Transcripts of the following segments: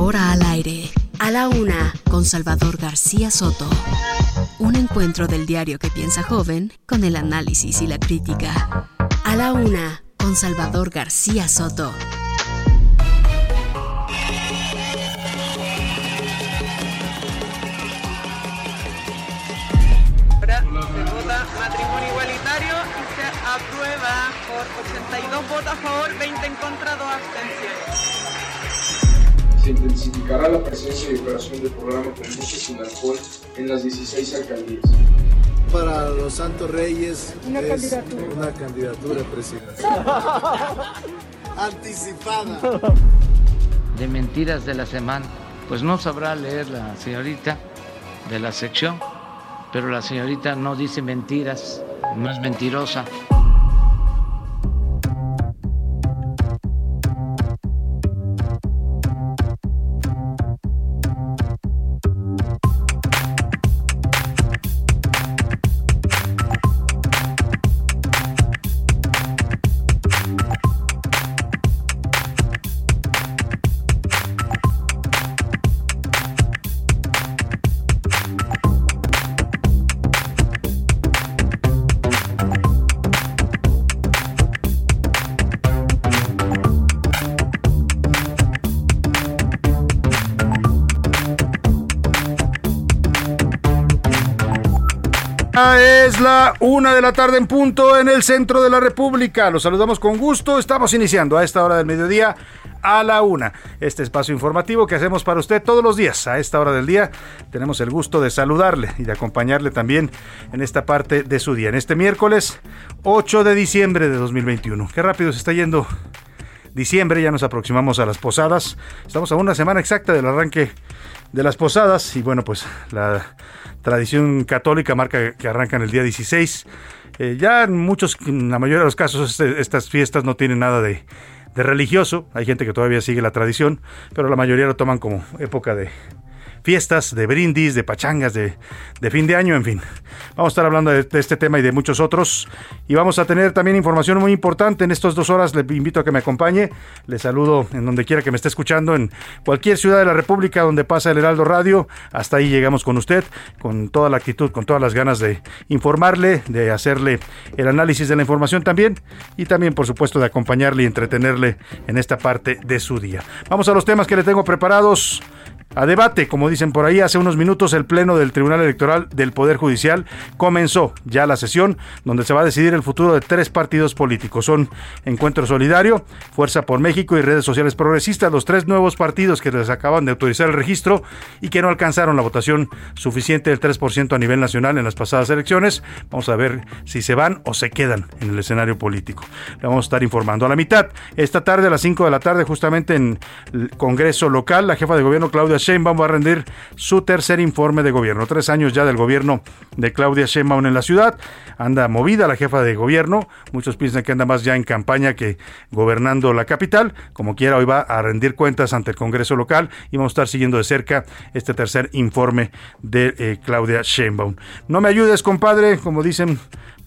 Ahora al aire, a la una, con Salvador García Soto. Un encuentro del diario que piensa joven con el análisis y la crítica. A la una, con Salvador García Soto. Se vota matrimonio igualitario se aprueba por 82 votos a favor, 20 en contra, 2 abstenciones. Se intensificará la presencia y operación del programa con buses sin alcohol en las 16 alcaldías. Para los Santos Reyes Una es candidatura. una candidatura presidencial. Anticipada. de mentiras de la semana. Pues no sabrá leer la señorita de la sección, pero la señorita no dice mentiras, no es mentirosa. La una de la tarde en punto en el centro de la República. Los saludamos con gusto. Estamos iniciando a esta hora del mediodía a la una. Este espacio informativo que hacemos para usted todos los días a esta hora del día. Tenemos el gusto de saludarle y de acompañarle también en esta parte de su día. En este miércoles 8 de diciembre de 2021. Qué rápido se está yendo diciembre, ya nos aproximamos a las posadas. Estamos a una semana exacta del arranque de las posadas y bueno, pues la tradición católica marca que arrancan el día 16. Eh, ya en muchos, en la mayoría de los casos, este- estas fiestas no tienen nada de, de religioso. Hay gente que todavía sigue la tradición, pero la mayoría lo toman como época de fiestas, de brindis, de pachangas, de, de fin de año, en fin. Vamos a estar hablando de, de este tema y de muchos otros. Y vamos a tener también información muy importante en estas dos horas. Le invito a que me acompañe. Le saludo en donde quiera que me esté escuchando, en cualquier ciudad de la República donde pasa el Heraldo Radio. Hasta ahí llegamos con usted, con toda la actitud, con todas las ganas de informarle, de hacerle el análisis de la información también. Y también, por supuesto, de acompañarle y entretenerle en esta parte de su día. Vamos a los temas que le tengo preparados a debate. Como dicen por ahí, hace unos minutos el Pleno del Tribunal Electoral del Poder Judicial comenzó ya la sesión donde se va a decidir el futuro de tres partidos políticos. Son Encuentro Solidario, Fuerza por México y Redes Sociales Progresistas, los tres nuevos partidos que les acaban de autorizar el registro y que no alcanzaron la votación suficiente del 3% a nivel nacional en las pasadas elecciones. Vamos a ver si se van o se quedan en el escenario político. Le vamos a estar informando a la mitad. Esta tarde a las 5 de la tarde, justamente en el Congreso local, la jefa de gobierno Claudia Sheinbaum va a rendir su tercer informe de gobierno. Tres años ya del gobierno de Claudia Sheinbaum en la ciudad. Anda movida la jefa de gobierno. Muchos piensan que anda más ya en campaña que gobernando la capital. Como quiera, hoy va a rendir cuentas ante el Congreso local y vamos a estar siguiendo de cerca este tercer informe de eh, Claudia Sheinbaum. No me ayudes, compadre, como dicen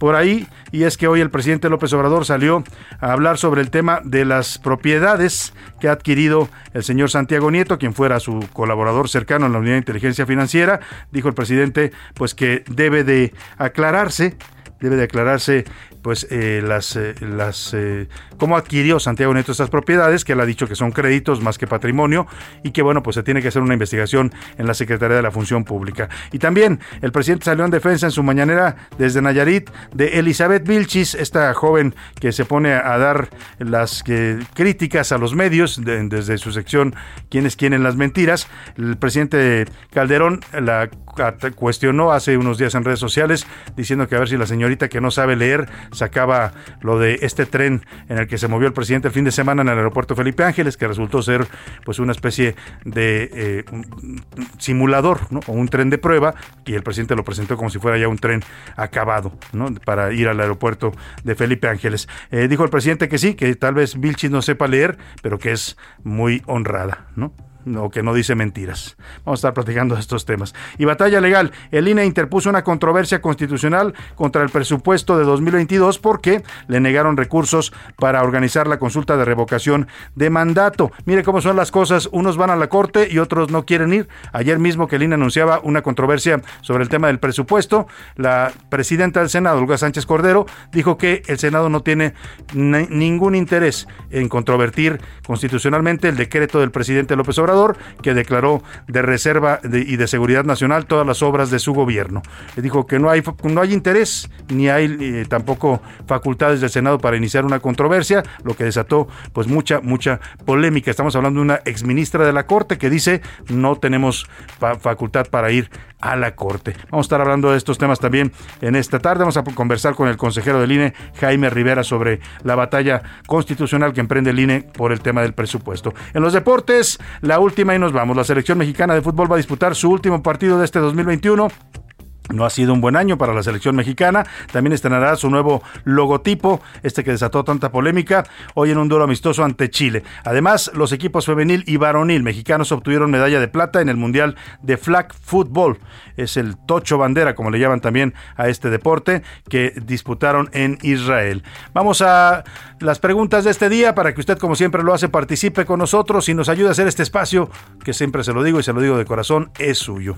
por ahí, y es que hoy el presidente López Obrador salió a hablar sobre el tema de las propiedades que ha adquirido el señor Santiago Nieto, quien fuera su colaborador cercano en la Unidad de Inteligencia Financiera. Dijo el presidente pues que debe de aclararse debe de aclararse pues eh, las eh, las eh, cómo adquirió Santiago Nieto estas propiedades que él ha dicho que son créditos más que patrimonio y que bueno pues se tiene que hacer una investigación en la Secretaría de la Función Pública. Y también el presidente salió en defensa en su mañanera desde Nayarit de Elizabeth Vilchis esta joven que se pone a dar las que, críticas a los medios de- desde su sección quienes quieren las mentiras el presidente Calderón la cuestionó hace unos días en redes sociales diciendo que a ver si la señorita que no sabe leer sacaba lo de este tren en el que se movió el presidente el fin de semana en el aeropuerto Felipe Ángeles, que resultó ser pues una especie de eh, simulador, ¿no? O un tren de prueba, y el presidente lo presentó como si fuera ya un tren acabado, ¿no? Para ir al aeropuerto de Felipe Ángeles. Eh, dijo el presidente que sí, que tal vez Vilchis no sepa leer, pero que es muy honrada, ¿no? O que no dice mentiras. Vamos a estar platicando de estos temas. Y batalla legal. El INE interpuso una controversia constitucional contra el presupuesto de 2022 porque le negaron recursos para organizar la consulta de revocación de mandato. Mire cómo son las cosas. Unos van a la corte y otros no quieren ir. Ayer mismo que el INE anunciaba una controversia sobre el tema del presupuesto, la presidenta del Senado, Olga Sánchez Cordero, dijo que el Senado no tiene ningún interés en controvertir constitucionalmente el decreto del presidente López Obrador que declaró de reserva y de seguridad nacional todas las obras de su gobierno. Le dijo que no hay, no hay interés ni hay eh, tampoco facultades del Senado para iniciar una controversia, lo que desató pues mucha, mucha polémica. Estamos hablando de una exministra de la Corte que dice no tenemos facultad para ir a la Corte. Vamos a estar hablando de estos temas también en esta tarde. Vamos a conversar con el consejero del INE, Jaime Rivera, sobre la batalla constitucional que emprende el INE por el tema del presupuesto. En los deportes, la última y nos vamos. La selección mexicana de fútbol va a disputar su último partido de este 2021 no ha sido un buen año para la selección mexicana. También estrenará su nuevo logotipo, este que desató tanta polémica, hoy en un duelo amistoso ante Chile. Además, los equipos femenil y varonil mexicanos obtuvieron medalla de plata en el Mundial de Flag Football. Es el tocho bandera, como le llaman también a este deporte, que disputaron en Israel. Vamos a las preguntas de este día para que usted, como siempre lo hace, participe con nosotros y nos ayude a hacer este espacio, que siempre se lo digo y se lo digo de corazón, es suyo.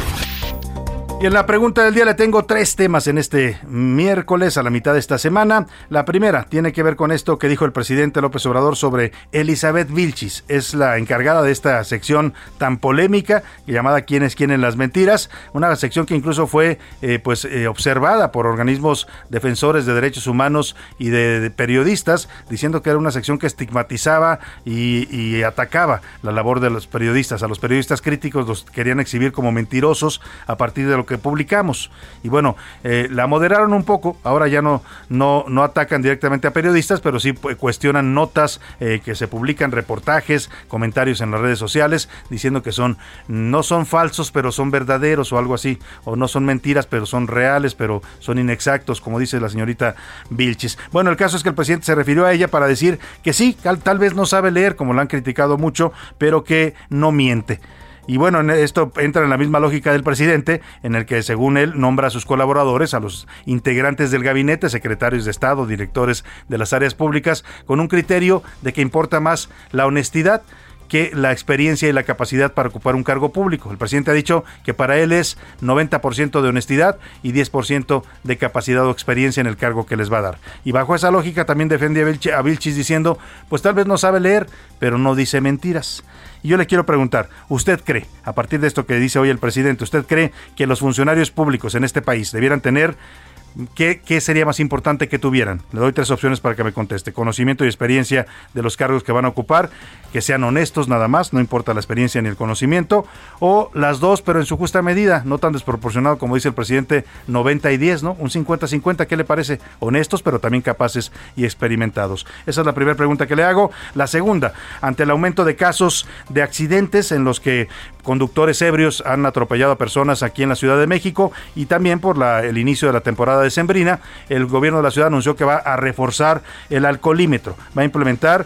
Y en la pregunta del día le tengo tres temas en este miércoles a la mitad de esta semana. La primera tiene que ver con esto que dijo el presidente López Obrador sobre Elizabeth Vilchis. Es la encargada de esta sección tan polémica llamada ¿Quién es quién en las mentiras? Una sección que incluso fue eh, pues eh, observada por organismos defensores de derechos humanos y de, periodistas, diciendo que era una sección que estigmatizaba y, atacaba la labor de los periodistas. A los periodistas críticos los querían exhibir como mentirosos a partir de lo que publicamos. Y bueno, eh, la moderaron un poco, ahora ya no, no, no atacan directamente a periodistas, pero sí cuestionan notas eh, que se publican, reportajes, comentarios en las redes sociales, diciendo que son, no son falsos, pero son verdaderos o algo así, o no son mentiras, pero son reales, pero son inexactos, como dice la señorita Vilchis. Bueno, el caso es que el presidente se refirió a ella para decir que sí, tal vez no sabe leer, como lo han criticado mucho, pero que no miente. Y bueno, esto entra en la misma lógica del presidente, en el que según él nombra a sus colaboradores, a los integrantes del gabinete, secretarios de Estado, directores de las áreas públicas, con un criterio de que importa más la honestidad que la experiencia y la capacidad para ocupar un cargo público. El presidente ha dicho que para él es 90% de honestidad y 10% de capacidad o experiencia en el cargo que les va a dar. Y bajo esa lógica también defiende a Vilchis diciendo, pues tal vez no sabe leer, pero no dice mentiras. Y yo le quiero preguntar, ¿usted cree, a partir de esto que dice hoy el presidente, ¿usted cree que los funcionarios públicos en este país debieran tener ¿Qué, sería más importante que tuvieran? Le doy tres opciones para que me conteste. Conocimiento y experiencia de los cargos que van a ocupar, que sean honestos nada más, no importa la experiencia ni el conocimiento, o las dos, pero en su justa medida, no tan desproporcionado como dice el presidente, 90 y 10, ¿no? Un 50-50, ¿qué le parece? Honestos, pero también capaces y experimentados. Esa es la primera pregunta que le hago. La segunda, ante el aumento de casos de accidentes en los que conductores ebrios han atropellado a personas aquí en la Ciudad de México y también por la, el inicio de la temporada de Sembrina, el gobierno de la ciudad anunció que va a reforzar el alcoholímetro, va a implementar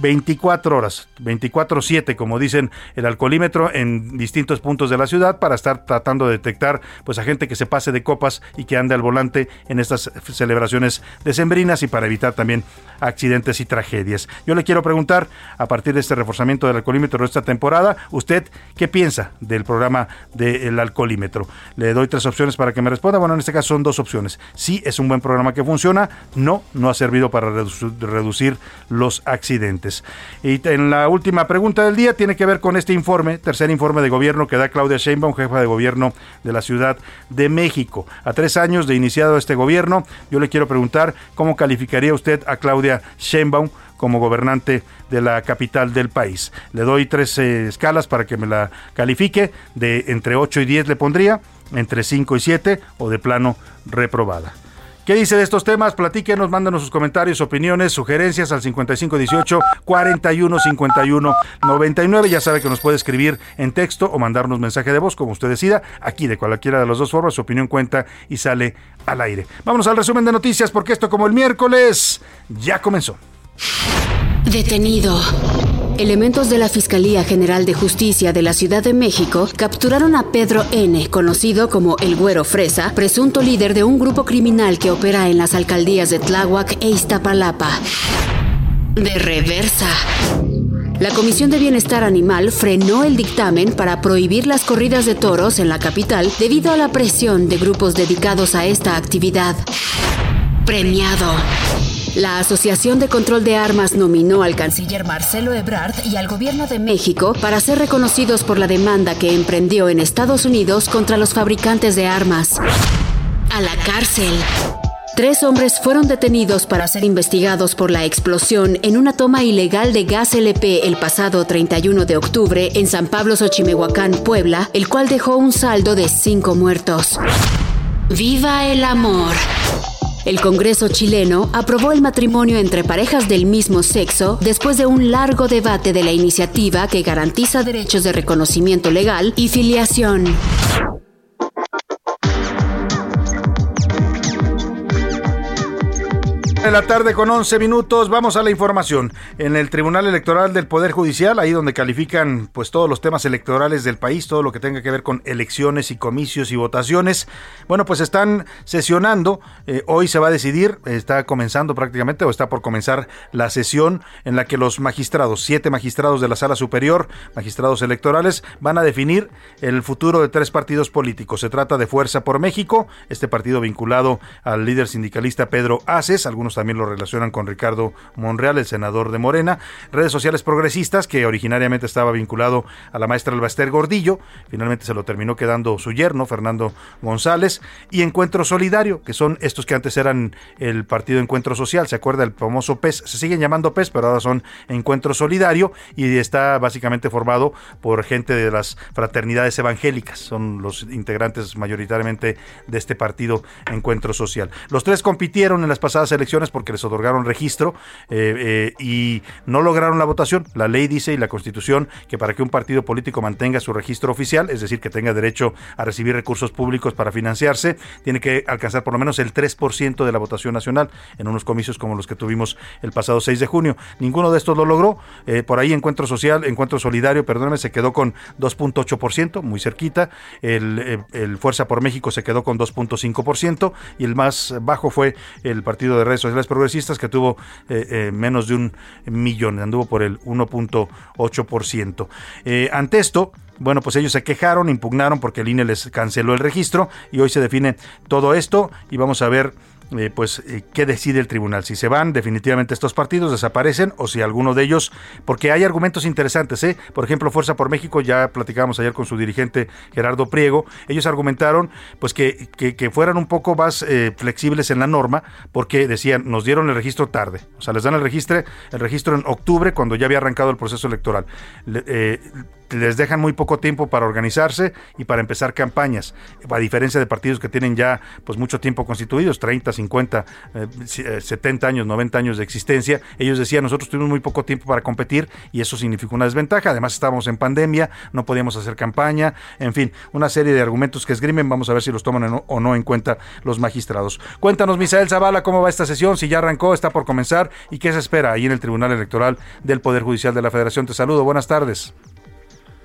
24 horas, 24/7, como dicen el alcoholímetro en distintos puntos de la ciudad para estar tratando de detectar pues a gente que se pase de copas y que ande al volante en estas celebraciones decembrinas y para evitar también accidentes y tragedias. Yo le quiero preguntar a partir de este reforzamiento del alcoholímetro de esta temporada, usted qué piensa del programa del alcoholímetro. Le doy tres opciones para que me responda. Bueno, en este caso son dos opciones. Sí es un buen programa que funciona, no no ha servido para reducir los accidentes. Y en la última pregunta del día tiene que ver con este informe, tercer informe de gobierno que da Claudia Sheinbaum, jefa de gobierno de la Ciudad de México. A tres años de iniciado este gobierno, yo le quiero preguntar cómo calificaría usted a Claudia Sheinbaum como gobernante de la capital del país. Le doy tres eh, escalas para que me la califique, de entre 8 y 10 le pondría. entre 5 y 7 o de plano reprobada. ¿Qué dice de estos temas? Platíquenos, mándanos sus comentarios, opiniones, sugerencias al 5518 4151 99. Ya sabe que nos puede escribir en texto o mandarnos mensaje de voz, como usted decida. Aquí, de cualquiera de las dos formas, su opinión cuenta y sale al aire. Vámonos al resumen de noticias, porque esto, como el miércoles, ya comenzó. Detenido. Elementos de la Fiscalía General de Justicia de la Ciudad de México capturaron a Pedro N., conocido como el Güero Fresa, presunto líder de un grupo criminal que opera en las alcaldías de Tláhuac e Iztapalapa. De reversa. La Comisión de Bienestar Animal frenó el dictamen para prohibir las corridas de toros en la capital debido a la presión de grupos dedicados a esta actividad. Premiado. La Asociación de Control de Armas nominó al canciller Marcelo Ebrard y al gobierno de México para ser reconocidos por la demanda que emprendió en Estados Unidos contra los fabricantes de armas. A la cárcel. Tres hombres fueron detenidos para ser investigados por la explosión en una toma ilegal de gas LP el pasado 31 de octubre en San Pablo Xochimehuacán, Puebla, el cual dejó un saldo de cinco muertos. ¡Viva el amor! El Congreso chileno aprobó el matrimonio entre parejas del mismo sexo después de un largo debate de la iniciativa que garantiza derechos de reconocimiento legal y filiación. En la tarde con 11 minutos vamos a la información. En el Tribunal Electoral del Poder Judicial, ahí donde califican pues todos los temas electorales del país, todo lo que tenga que ver con elecciones y comicios y votaciones, bueno, pues están sesionando. Eh, hoy se va a decidir, está comenzando prácticamente o está por comenzar la sesión en la que los magistrados, siete magistrados de la Sala Superior, magistrados electorales, van a definir el futuro de tres partidos políticos. Se trata de Fuerza por México, este partido vinculado al líder sindicalista Pedro Aces, algunos también lo relacionan con Ricardo Monreal, el senador de Morena, redes sociales progresistas, que originariamente estaba vinculado a la maestra Albaster Gordillo, finalmente se lo terminó quedando su yerno, Fernando González, y Encuentro Solidario, que son estos que antes eran el Partido Encuentro Social, ¿se acuerda el famoso PES? Se siguen llamando PES, pero ahora son Encuentro Solidario, y está básicamente formado por gente de las fraternidades evangélicas, son los integrantes mayoritariamente de este partido Encuentro Social. Los tres compitieron en las pasadas elecciones porque les otorgaron registro eh, eh, y no lograron la votación. La ley dice y la constitución que para que un partido político mantenga su registro oficial, es decir, que tenga derecho a recibir recursos públicos para financiarse, tiene que alcanzar por lo menos el 3% de la votación nacional en unos comicios como los que tuvimos el pasado 6 de junio. Ninguno de estos lo logró. Eh, por ahí Encuentro Social, Encuentro Solidario, perdóname, se quedó con 2.8%, muy cerquita. El, el Fuerza por México se quedó con 2.5% y el más bajo fue el Partido de Redes sociales progresistas que tuvo eh, eh, menos de un millón, anduvo por el 1.8%. Eh, ante esto, bueno, pues ellos se quejaron, impugnaron porque el INE les canceló el registro y hoy se define todo esto y vamos a ver eh, pues eh, qué decide el tribunal. Si se van definitivamente estos partidos, desaparecen o si alguno de ellos, porque hay argumentos interesantes, ¿eh? Por ejemplo, Fuerza por México, ya platicábamos ayer con su dirigente Gerardo Priego, ellos argumentaron pues que, que, fueran un poco más eh, flexibles en la norma, porque decían, nos dieron el registro tarde, o sea, les dan el registro, el registro en octubre cuando ya había arrancado el proceso electoral les dejan muy poco tiempo para organizarse y para empezar campañas, a diferencia de partidos que tienen ya pues mucho tiempo constituidos, 30, 50, 70 años, 90 años de existencia. Ellos decían, nosotros tuvimos muy poco tiempo para competir y eso significó una desventaja. Además estábamos en pandemia, no podíamos hacer campaña, en fin, una serie de argumentos que esgrimen, vamos a ver si los toman o no en cuenta los magistrados. Cuéntanos, Misael Zavala, cómo va esta sesión, si ya arrancó, está por comenzar y qué se espera ahí en el Tribunal Electoral del Poder Judicial de la Federación. Te saludo, buenas tardes.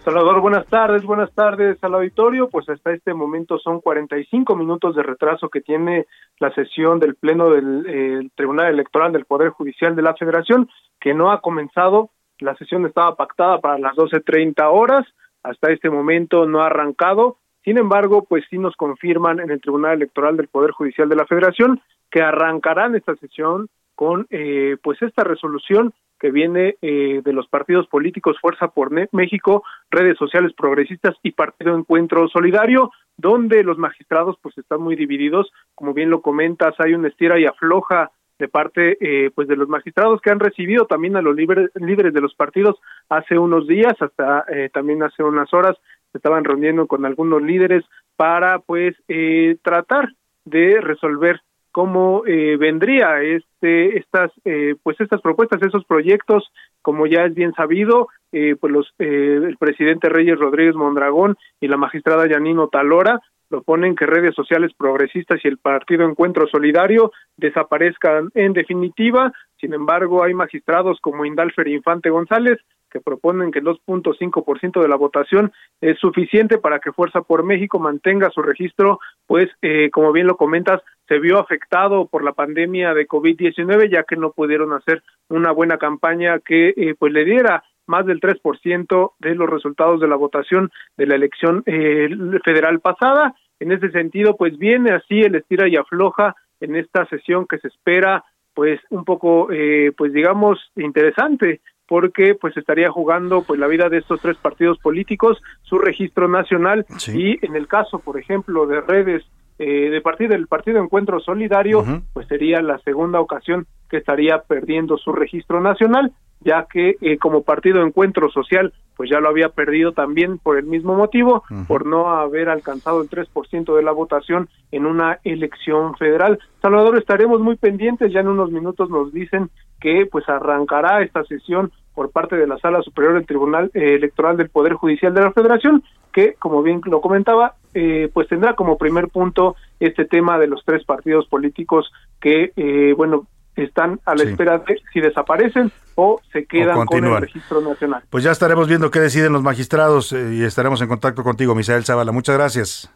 Salvador, buenas tardes, buenas tardes al auditorio. Pues hasta este momento son 45 minutos de retraso que tiene la sesión del Pleno del eh, Tribunal Electoral del Poder Judicial de la Federación, que no ha comenzado. La sesión estaba pactada para las 12.30 horas. Hasta este momento no ha arrancado. Sin embargo, pues sí nos confirman en el Tribunal Electoral del Poder Judicial de la Federación que arrancarán esta sesión con eh, pues esta resolución que viene eh, de los partidos políticos Fuerza por México, redes sociales progresistas y Partido Encuentro Solidario, donde los magistrados pues están muy divididos, como bien lo comentas, hay una estira y afloja de parte eh, pues de los magistrados que han recibido también a los líderes de los partidos hace unos días hasta eh, también hace unas horas se estaban reuniendo con algunos líderes para pues eh, tratar de resolver cómo eh, vendría este estas eh, pues estas propuestas esos proyectos como ya es bien sabido eh, pues los el presidente Reyes Rodríguez Mondragón y la magistrada Yanino Talora proponen que redes sociales progresistas y el partido Encuentro Solidario desaparezcan en definitiva. Sin embargo hay magistrados como Indalfer Infante González que proponen que el 2.5% de la votación es suficiente para que Fuerza por México mantenga su registro, pues eh, como bien lo comentas, se vio afectado por la pandemia de COVID-19 ya que no pudieron hacer una buena campaña que eh, pues le diera más del 3% de los resultados de la votación de la elección eh, federal pasada. En ese sentido, pues viene así el estira y afloja en esta sesión que se espera pues un poco eh, pues digamos interesante porque pues estaría jugando pues la vida de estos tres partidos políticos, su registro nacional y en el caso, por ejemplo, de redes eh, de partido del Partido Encuentro Solidario, pues sería la segunda ocasión que estaría perdiendo su registro nacional, ya que eh, como Partido Encuentro Social, pues ya lo había perdido también por el mismo motivo, por no haber alcanzado el 3% de la votación en una elección federal. Salvador, estaremos muy pendientes, ya en unos minutos nos dicen que pues arrancará esta sesión por parte de la Sala Superior del Tribunal eh, Electoral del Poder Judicial de la Federación, que, como bien lo comentaba, eh, pues tendrá como primer punto este tema de los tres partidos políticos que, eh, bueno, están a la espera de si desaparecen o se quedan con el registro nacional. Pues ya estaremos viendo qué deciden los magistrados y estaremos en contacto contigo, Misael Zavala. Muchas gracias.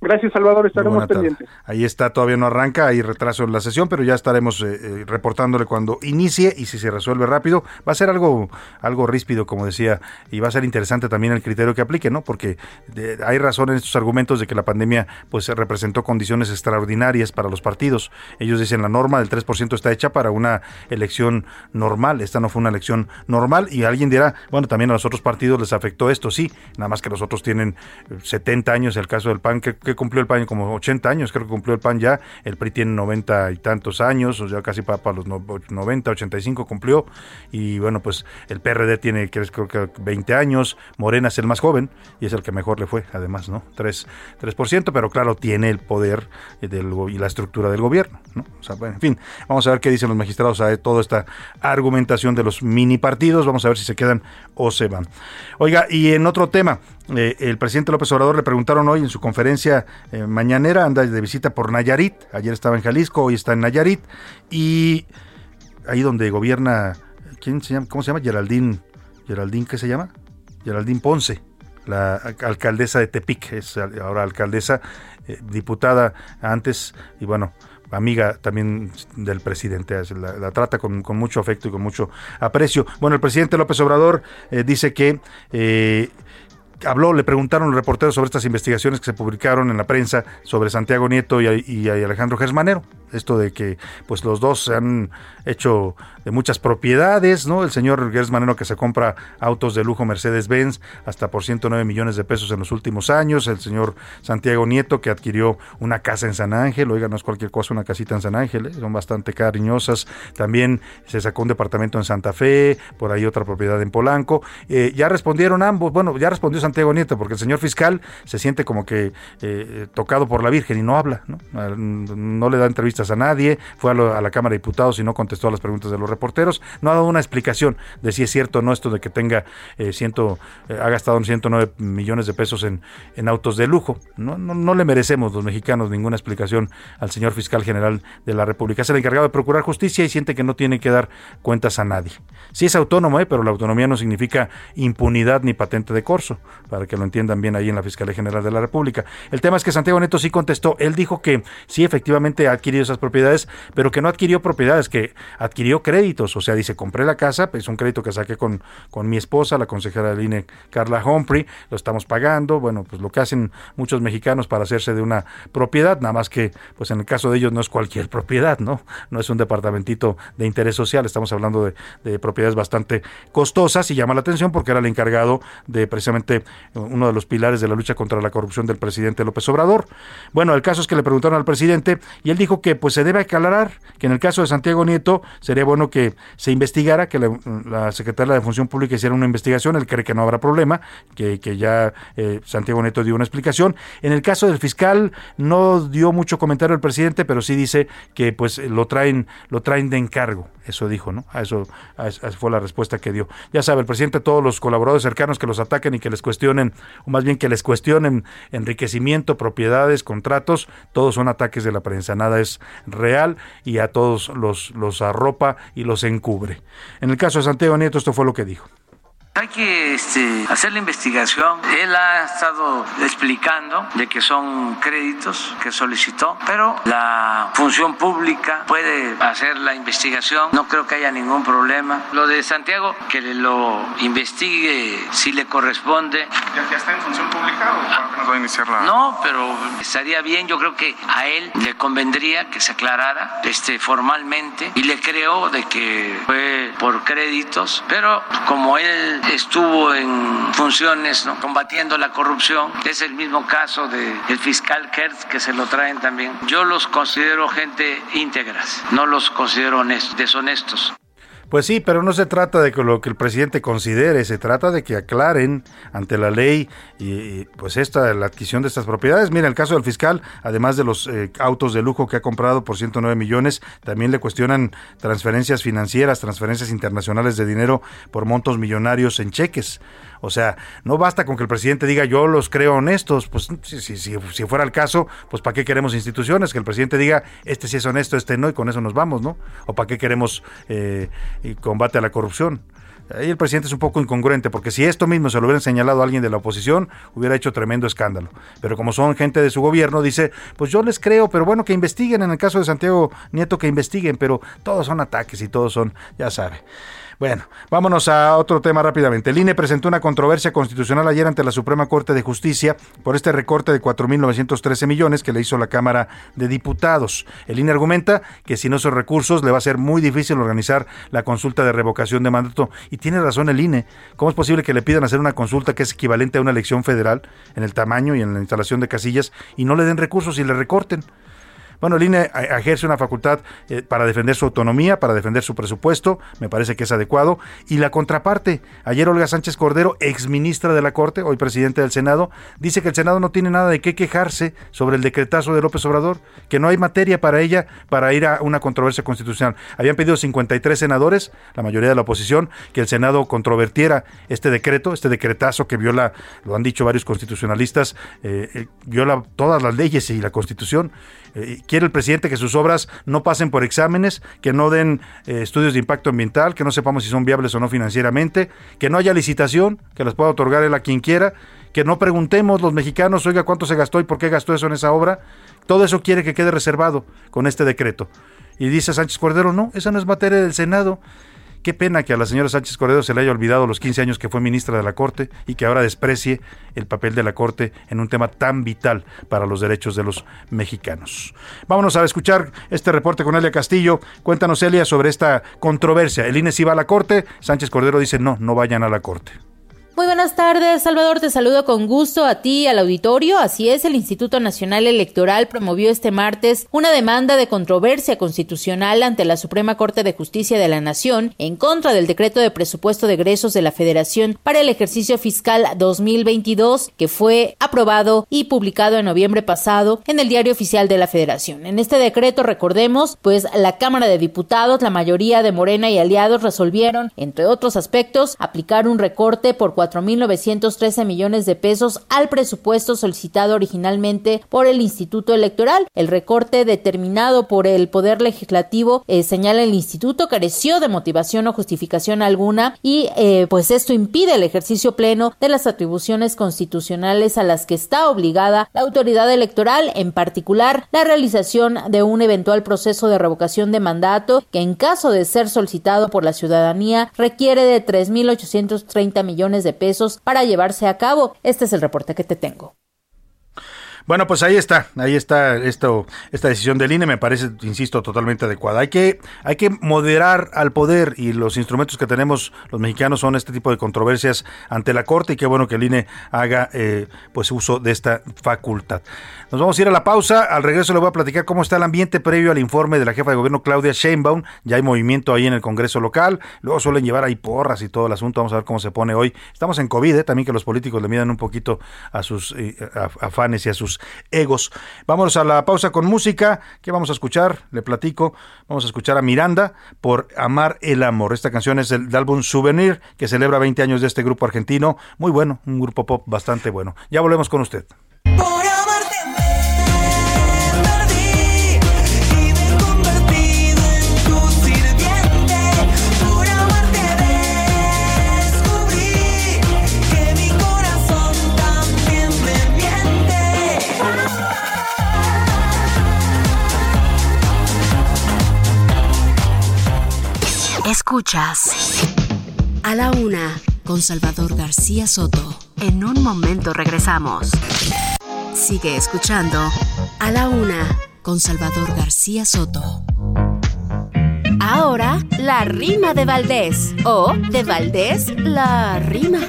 Gracias, Salvador. Estaremos pendientes. Ahí está, todavía no arranca, hay retraso en la sesión, pero ya estaremos eh, eh, reportándole cuando inicie y si se resuelve rápido. Va a ser algo, algo ríspido, como decía, y va a ser interesante también el criterio que aplique, ¿no? Porque hay razón en estos argumentos de que la pandemia pues representó condiciones extraordinarias para los partidos. Ellos dicen la norma del 3% está hecha para una elección normal. Esta no fue una elección normal y alguien dirá, bueno, también a los otros partidos les afectó esto, sí, nada más que los otros tienen 70 años, el caso del PAN, que cumplió el PAN como 80 años, creo que cumplió el PAN ya, el PRI tiene 90 y tantos años, o sea, casi para, para los 90, 85 cumplió, y bueno, pues el PRD tiene creo que 20 años, Morena es el más joven y es el que mejor le fue, además, ¿no? 3%, 3% pero claro, tiene el poder del, y la estructura del gobierno, ¿no? O sea, en fin, vamos a ver qué dicen los magistrados a toda esta argumentación de los mini partidos, vamos a ver si se quedan o se van. Oiga, y en otro tema, eh, el presidente López Obrador le preguntaron hoy en su conferencia eh, mañanera, anda de visita por Nayarit, ayer estaba en Jalisco, hoy está en Nayarit, y ahí donde gobierna, ¿quién se llama? ¿Cómo se llama? Geraldine, Geraldine, ¿qué se llama? Geraldine Ponce, la alcaldesa de Tepic, es ahora alcaldesa, eh, diputada antes, y bueno, amiga también del presidente, la, trata con, mucho afecto y con mucho aprecio. Bueno, el presidente López Obrador dice que habló, le preguntaron los reporteros sobre estas investigaciones que se publicaron en la prensa sobre Santiago Nieto y, y Alejandro Gersmanero. Esto de que pues los dos se han hecho de muchas propiedades, ¿no? El señor Gers Manero que se compra autos de lujo Mercedes-Benz hasta por 109 millones de pesos en los últimos años, el señor Santiago Nieto que adquirió una casa en San Ángel, oiga, no es cualquier cosa una casita en San Ángel, ¿eh? son bastante cariñosas, también se sacó un departamento en Santa Fe, por ahí otra propiedad en Polanco, eh, ya respondieron ambos, bueno, ya respondió Santiago Nieto porque el señor fiscal se siente como que eh, tocado por la Virgen y no habla, ¿no? No le da entrevista a nadie, fue a, la Cámara de Diputados y no contestó a las preguntas de los reporteros, no ha dado una explicación de si es cierto o no esto de que tenga eh, ciento, eh, ha gastado 109 millones de pesos en, en autos de lujo. No, no, no, le merecemos los mexicanos ninguna explicación al señor fiscal general de la República. Es el encargado de procurar justicia y siente que no tiene que dar cuentas a nadie. Sí es autónomo, eh, pero la autonomía no significa impunidad ni patente de corso, para que lo entiendan bien ahí en la Fiscalía General de la República. El tema es que Santiago Neto sí contestó, él dijo que sí efectivamente ha adquirido esas propiedades, pero que no adquirió propiedades, que adquirió créditos. O sea, dice, compré la casa, pues un crédito que saqué con, con mi esposa, la consejera del INE, Carla Humphrey, lo estamos pagando. Bueno, pues lo que hacen muchos mexicanos para hacerse de una propiedad, nada más que, pues en el caso de ellos no es cualquier propiedad, ¿no? No es un departamentito de interés social, estamos hablando de, propiedades bastante costosas y llama la atención porque era el encargado de precisamente uno de los pilares de la lucha contra la corrupción del presidente López Obrador. Bueno, el caso es que le preguntaron al presidente y él dijo que pues se debe aclarar que en el caso de Santiago Nieto sería bueno que se investigara, que la, Secretaría de Función Pública hiciera una investigación, él cree que no habrá problema, que, que ya eh, Santiago Nieto dio una explicación. En el caso del fiscal no dio mucho comentario el presidente, pero sí dice que pues lo traen, lo traen de encargo, eso dijo, ¿no? A eso, a esa fue la respuesta que dio. Ya sabe, el presidente, todos los colaboradores cercanos que los ataquen y que les cuestionen, o más bien que les cuestionen enriquecimiento, propiedades, contratos, todos son ataques de la prensa, nada es real y a todos los, los arropa y los encubre. En el caso de Santiago Nieto, esto fue lo que dijo. Hay que este, hacer la investigación. Él ha estado explicando de que son créditos que solicitó, pero la función pública puede hacer la investigación. No creo que haya ningún problema. Lo de Santiago, que lo investigue si le corresponde. ¿Ya, está en función pública o no va a iniciar la.? No, pero estaría bien. Yo creo que a él le convendría que se aclarara este, formalmente y le creo de que fue por créditos, pero como él estuvo en funciones combatiendo la corrupción. Es el mismo caso del fiscal Kertz que se lo traen también. Yo los considero gente íntegras, no los considero deshonestos. Pues sí, pero no se trata de lo que el presidente considere, se trata de que aclaren ante la ley y, pues esta la adquisición de estas propiedades. Mira, el caso del fiscal, además de los eh, autos de lujo que ha comprado por 109 millones, también le cuestionan transferencias financieras, transferencias internacionales de dinero por montos millonarios en cheques. O sea, no basta con que el presidente diga yo los creo honestos, pues si, si, si, fuera el caso, pues ¿para qué queremos instituciones? Que el presidente diga este sí es honesto, este no, y con eso nos vamos, ¿no? ¿O para qué queremos eh, combate a la corrupción? Ahí el presidente es un poco incongruente, porque si esto mismo se lo hubiera señalado a alguien de la oposición, hubiera hecho tremendo escándalo. Pero como son gente de su gobierno, dice, pues yo les creo, pero bueno, que investiguen, en el caso de Santiago Nieto, que investiguen, pero todos son ataques y todos son, ya sabe. Bueno, vámonos a otro tema rápidamente. El INE presentó una controversia constitucional ayer ante la Suprema Corte de Justicia por este recorte de 4.913 millones que le hizo la Cámara de Diputados. El INE argumenta que sin esos recursos le va a ser muy difícil organizar la consulta de revocación de mandato. Y tiene razón el INE. ¿Cómo es posible que le pidan hacer una consulta que es equivalente a una elección federal en el tamaño y en la instalación de casillas y no le den recursos y le recorten? Bueno, el INE ejerce una facultad eh, para defender su autonomía, para defender su presupuesto, me parece que es adecuado. Y la contraparte, ayer Olga Sánchez Cordero, ex ministra de la Corte, hoy presidente del Senado, dice que el Senado no tiene nada de qué quejarse sobre el decretazo de López Obrador, que no hay materia para ella para ir a una controversia constitucional. Habían pedido 53 senadores, la mayoría de la oposición, que el Senado controvertiera este decreto, este decretazo que viola, lo han dicho varios constitucionalistas, eh, eh, viola todas las leyes y la Constitución. Quiere el presidente que sus obras no pasen por exámenes, que no den eh, estudios de impacto ambiental, que no sepamos si son viables o no financieramente, que no haya licitación, que las pueda otorgar él a quien quiera, que no preguntemos los mexicanos, oiga, cuánto se gastó y por qué gastó eso en esa obra. Todo eso quiere que quede reservado con este decreto. Y dice Sánchez Cordero, no, esa no es materia del Senado. Qué pena que a la señora Sánchez Cordero se le haya olvidado los 15 años que fue ministra de la Corte y que ahora desprecie el papel de la Corte en un tema tan vital para los derechos de los mexicanos. Vámonos a escuchar este reporte con Elia Castillo. Cuéntanos, Elia, sobre esta controversia. El INE sí va a la Corte, Sánchez Cordero dice no, no vayan a la Corte. Muy buenas tardes, Salvador. Te saludo con gusto a ti al auditorio. Así es, el Instituto Nacional Electoral promovió este martes una demanda de controversia constitucional ante la Suprema Corte de Justicia de la Nación en contra del decreto de presupuesto de egresos de la Federación para el ejercicio fiscal 2022 que fue aprobado y publicado en noviembre pasado en el Diario Oficial de la Federación. En este decreto, recordemos, pues la Cámara de Diputados, la mayoría de Morena y aliados resolvieron, entre otros aspectos, aplicar un recorte por 4.913 millones de pesos al presupuesto solicitado originalmente por el Instituto Electoral. El recorte determinado por el Poder Legislativo, eh, señala el Instituto, careció de motivación o justificación alguna y eh, pues esto impide el ejercicio pleno de las atribuciones constitucionales a las que está obligada la autoridad electoral, en particular la realización de un eventual proceso de revocación de mandato que en caso de ser solicitado por la ciudadanía requiere de 3.830 millones de pesos para llevarse a cabo. Este es el reporte que te tengo. Bueno, pues ahí está, ahí está esto, esta decisión del INE, me parece, insisto, totalmente adecuada. Hay que, hay que moderar al poder y los instrumentos que tenemos los mexicanos son este tipo de controversias ante la Corte y qué bueno que el INE haga eh, pues uso de esta facultad. Nos vamos a ir a la pausa, al regreso le voy a platicar cómo está el ambiente previo al informe de la jefa de gobierno Claudia Sheinbaum, ya hay movimiento ahí en el Congreso local, luego suelen llevar ahí porras y todo el asunto, vamos a ver cómo se pone hoy. Estamos en COVID, eh, también que los políticos le midan un poquito a sus eh, afanes y a sus egos. Vámonos a la pausa con música. ¿Qué vamos a escuchar? Le platico. Vamos a escuchar a Miranda por Amar el Amor. Esta canción es del álbum Souvenir, que celebra 20 años de este grupo argentino. Muy bueno, un grupo pop bastante bueno. Ya volvemos con usted. Escuchas a la una con Salvador García Soto. En un momento regresamos. Sigue escuchando a la una con Salvador García Soto. Ahora, la rima de Valdés o de Valdés, la rima.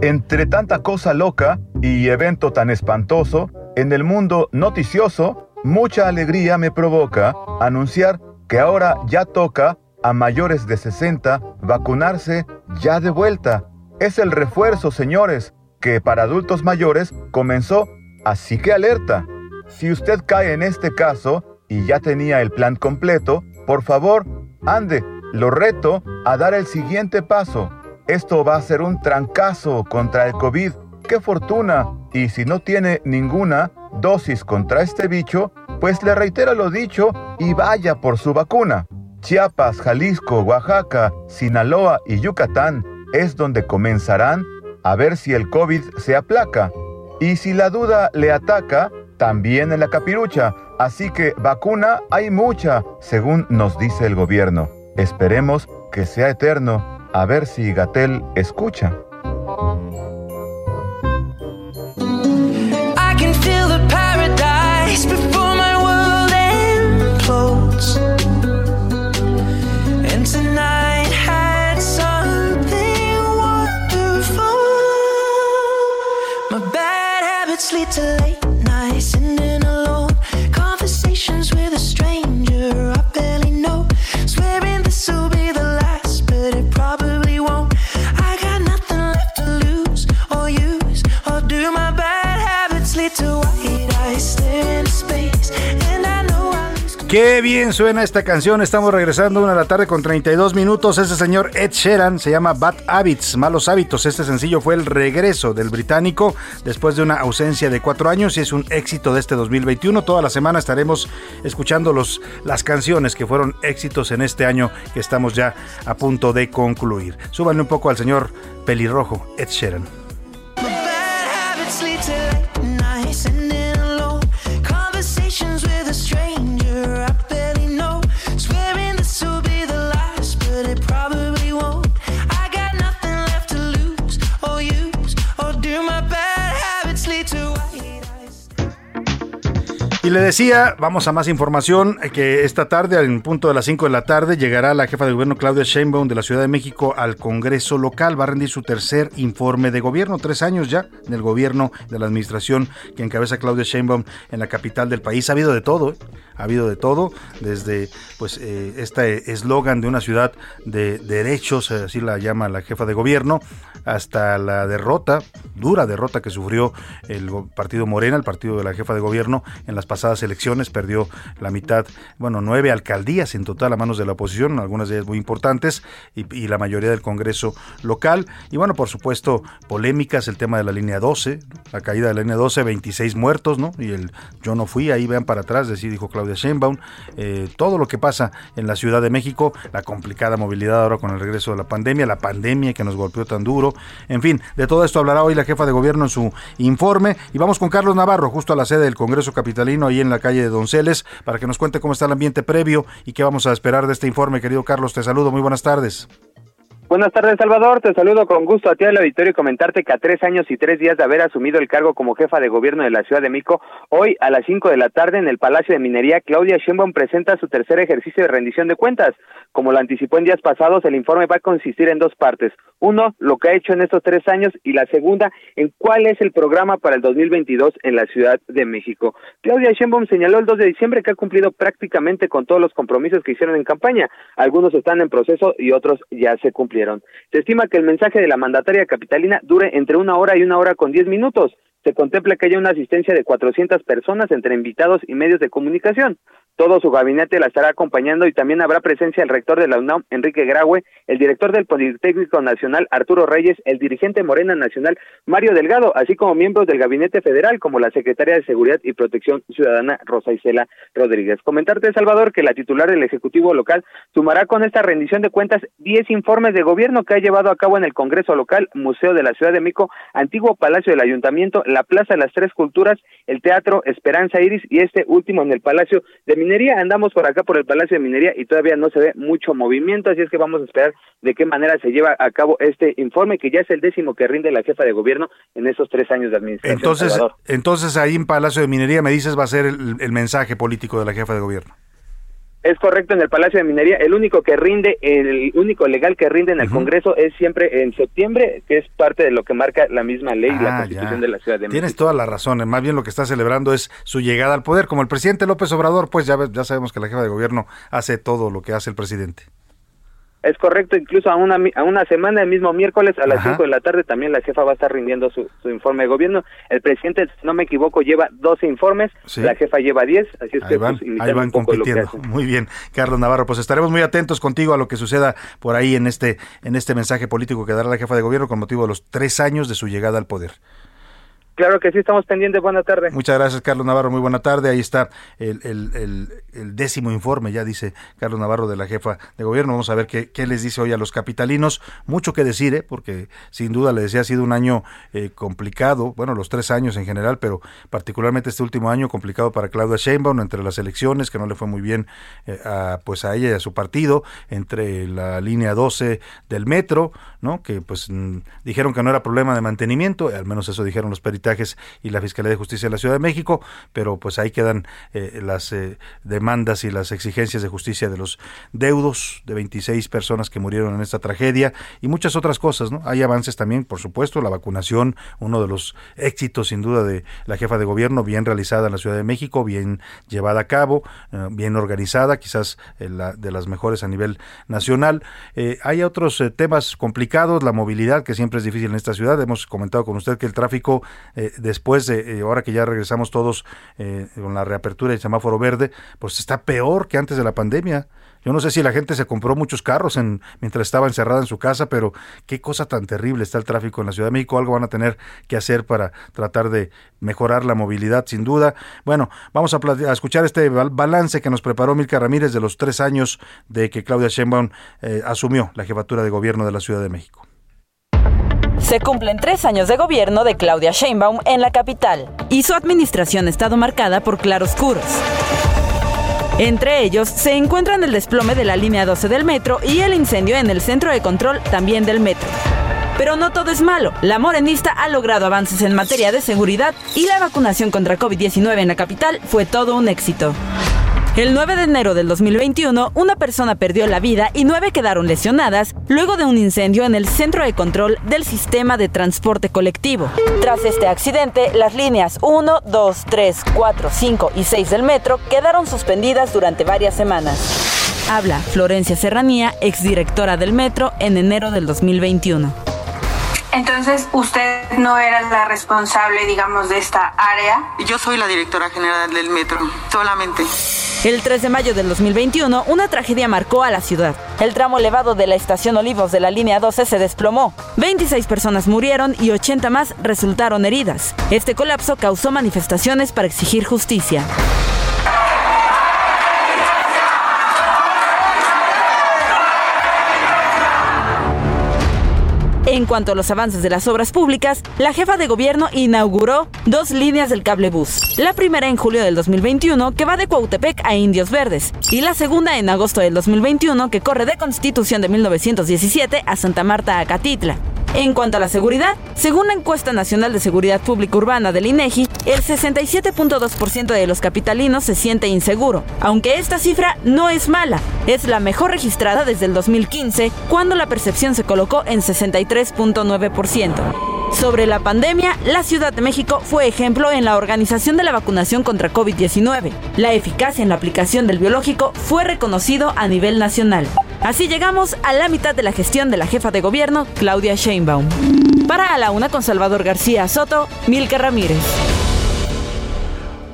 Entre tanta cosa loca y evento tan espantoso, en el mundo noticioso, mucha alegría me provoca anunciar que ahora ya toca a mayores de 60 vacunarse ya de vuelta. Es el refuerzo, señores, que para adultos mayores comenzó, así que alerta. Si usted cae en este caso y ya tenía el plan completo, por favor, ande, lo reto a dar el siguiente paso. Esto va a ser un trancazo contra el COVID. ¡Qué fortuna! Y si no tiene ninguna dosis contra este bicho, pues le reitera lo dicho y vaya por su vacuna. Chiapas, Jalisco, Oaxaca, Sinaloa y Yucatán es donde comenzarán a ver si el COVID se aplaca. Y si la duda le ataca, también en la capirucha. Así que vacuna hay mucha, según nos dice el gobierno. Esperemos que sea eterno, a ver si Gatel escucha. Qué bien suena esta canción. Estamos regresando una de la tarde con 32 minutos. Ese señor Ed Sheeran se llama Bad Habits, Malos Hábitos. Este sencillo fue el regreso del británico después de una ausencia de cuatro años y es un éxito de este 2021. Toda la semana estaremos escuchando los, las canciones que fueron éxitos en este año que estamos ya a punto de concluir. Súbanle un poco al señor pelirrojo Ed Sheeran. Y le decía, vamos a más información, eh, que esta tarde, en punto de las 5 de la tarde, llegará la jefa de gobierno Claudia Sheinbaum de la Ciudad de México al Congreso local. Va a rendir su tercer informe de gobierno, tres años ya del gobierno de la administración que encabeza Claudia Sheinbaum en la capital del país. Ha habido de todo, ¿eh? ha habido de todo, desde pues eh, este eslogan de una ciudad de derechos, así la llama la jefa de gobierno, hasta la derrota, dura derrota que sufrió el partido Morena, el partido de la jefa de gobierno en las elecciones, perdió la mitad, bueno, nueve alcaldías en total a manos de la oposición, algunas de ellas muy importantes, y, la mayoría del Congreso local. Y bueno, por supuesto, polémicas, el tema de la línea 12, la caída de la línea 12, 26 muertos, ¿no? Y el yo no fui, ahí vean para atrás, decir, dijo Claudia Sheinbaum, eh, todo lo que pasa en la Ciudad de México, la complicada movilidad ahora con el regreso de la pandemia, la pandemia que nos golpeó tan duro, en fin, de todo esto hablará hoy la jefa de gobierno en su informe. Y vamos con Carlos Navarro, justo a la sede del Congreso Capitalino, ahí en la calle de Donceles, para que nos cuente cómo está el ambiente previo y qué vamos a esperar de este informe. Querido Carlos, te saludo, muy buenas tardes. Buenas tardes, Salvador. Te saludo con gusto a ti al auditorio y comentarte que a tres años y tres días de haber asumido el cargo como jefa de gobierno de la Ciudad de Mico, hoy a las cinco de la tarde en el Palacio de Minería, Claudia Sheinbaum presenta su tercer ejercicio de rendición de cuentas. Como lo anticipó en días pasados, el informe va a consistir en dos partes. Uno, lo que ha hecho en estos tres años y la segunda, en cuál es el programa para el 2022 en la Ciudad de México. Claudia Sheinbaum señaló el 2 de diciembre que ha cumplido prácticamente con todos los compromisos que hicieron en campaña. Algunos están en proceso y otros ya se cumplieron. Se estima que el mensaje de la mandataria capitalina dure entre una hora y una hora con diez minutos. Se contempla que haya una asistencia de 400 personas entre invitados y medios de comunicación. Todo su gabinete la estará acompañando y también habrá presencia el rector de la UNAM, Enrique Graue, el director del Politécnico Nacional, Arturo Reyes, el dirigente Morena Nacional, Mario Delgado, así como miembros del Gabinete Federal, como la Secretaria de Seguridad y Protección Ciudadana, Rosa Isela Rodríguez. Comentarte, Salvador, que la titular del Ejecutivo local sumará con esta rendición de cuentas 10 informes de gobierno que ha llevado a cabo en el Congreso local, Museo de la Ciudad de Mico, Antiguo Palacio del Ayuntamiento, la Plaza de las Tres Culturas, el Teatro Esperanza Iris y este último en el Palacio de Minería. Andamos por acá por el Palacio de Minería y todavía no se ve mucho movimiento, así es que vamos a esperar de qué manera se lleva a cabo este informe, que ya es el décimo que rinde la jefa de gobierno en esos tres años de administración. Entonces, entonces ahí en Palacio de Minería me dices va a ser el mensaje político de la jefa de gobierno. Es correcto, en el Palacio de Minería, el único que rinde, el único legal que rinde en el Congreso es siempre en septiembre, que es parte de lo que marca la misma ley, la ah, Constitución de la Ciudad de México. Tienes toda la razón, más bien lo que está celebrando es su llegada al poder. Como el presidente López Obrador, pues ya, ya sabemos que la jefa de gobierno hace todo lo que hace el presidente. Es correcto, incluso a una, a una semana, el mismo miércoles a las 5 de la tarde, también la jefa va a estar rindiendo su, informe de gobierno. El presidente, si no me equivoco, lleva 12 informes, la jefa lleva 10, así es que van, pues, ahí van compitiendo. Muy bien, Carlos Navarro, pues estaremos muy atentos contigo a lo que suceda por ahí en este, en este mensaje político que dará la jefa de gobierno con motivo de los tres años de su llegada al poder. Claro que sí, estamos pendientes. Buena tarde. Muchas gracias, Carlos Navarro. Muy buena tarde. Ahí está el, décimo informe, ya dice Carlos Navarro de la jefa de gobierno. Vamos a ver qué, les dice hoy a los capitalinos. Mucho que decir, ¿eh? porque sin duda le decía, ha sido un año eh, complicado. Bueno, los tres años en general, pero particularmente este último año complicado para Claudia Sheinbaum entre las elecciones, que no le fue muy bien eh, a, pues a ella y a su partido, entre la línea 12 del metro, ¿no? que pues mm, dijeron que no era problema de mantenimiento, al menos eso dijeron los peritos y la Fiscalía de Justicia de la Ciudad de México, pero pues ahí quedan eh, las eh, demandas y las exigencias de justicia de los deudos de 26 personas que murieron en esta tragedia y muchas otras cosas, ¿no? Hay avances también, por supuesto, la vacunación, uno de los éxitos sin duda de la jefa de gobierno, bien realizada en la Ciudad de México, bien llevada a cabo, eh, bien organizada, quizás de las mejores a nivel nacional. hay otros temas complicados, la movilidad, que siempre es difícil en esta ciudad. Hemos comentado con usted que el tráfico eh, después de, eh, ahora que ya regresamos todos eh, con la reapertura del semáforo verde, pues está peor que antes de la pandemia. Yo no sé si la gente se compró muchos carros en, mientras estaba encerrada en su casa, pero qué cosa tan terrible está el tráfico en la Ciudad de México. Algo van a tener que hacer para tratar de mejorar la movilidad, sin duda. Bueno, vamos a, escuchar este balance que nos preparó Milka Ramírez de los tres años de que Claudia Sheinbaum asumió la jefatura de gobierno de la Ciudad de México. Se cumplen tres años de gobierno de Claudia Sheinbaum en la capital y su administración ha estado marcada por claroscuros. Entre ellos se encuentran el desplome de la línea 12 del metro y el incendio en el centro de control también del metro. Pero no todo es malo. La morenista ha logrado avances en materia de seguridad y la vacunación contra COVID-19 en la capital fue todo un éxito. El 9 de enero del 2021, una persona perdió la vida y nueve quedaron lesionadas luego de un incendio en el centro de control del sistema de transporte colectivo. Tras este accidente, las líneas 1, 2, 3, 4, 5 y 6 del metro quedaron suspendidas durante varias semanas. Habla Florencia Serranía, exdirectora del metro, en enero del 2021. Entonces, usted no era la responsable, digamos, de esta área. Yo soy la directora general del metro, solamente. El 3 de mayo del 2021, una tragedia marcó a la ciudad. El tramo elevado de la estación Olivos de la línea 12 se desplomó. 26 personas murieron y 80 más resultaron heridas. Este colapso causó manifestaciones para exigir justicia. En cuanto a los avances de las obras públicas, la jefa de gobierno inauguró dos líneas del cable bus. La primera en julio del 2021, que va de Cuautepec a Indios Verdes, y la segunda en agosto del 2021, que corre de Constitución de 1917 a Santa Marta, Acatitla. En cuanto a la seguridad, según la encuesta nacional de seguridad pública urbana del INEGI, el 67.2% de los capitalinos se siente inseguro, aunque esta cifra no es mala, es la mejor registrada desde el 2015, cuando la percepción se colocó en 63.9%. Sobre la pandemia, la Ciudad de México fue ejemplo en la organización de la vacunación contra COVID-19. La eficacia en la aplicación del biológico fue reconocido a nivel nacional. Así llegamos a la mitad de la gestión de la jefa de gobierno, Claudia Sheinbaum. Para a la una con Salvador García Soto, Milka Ramírez.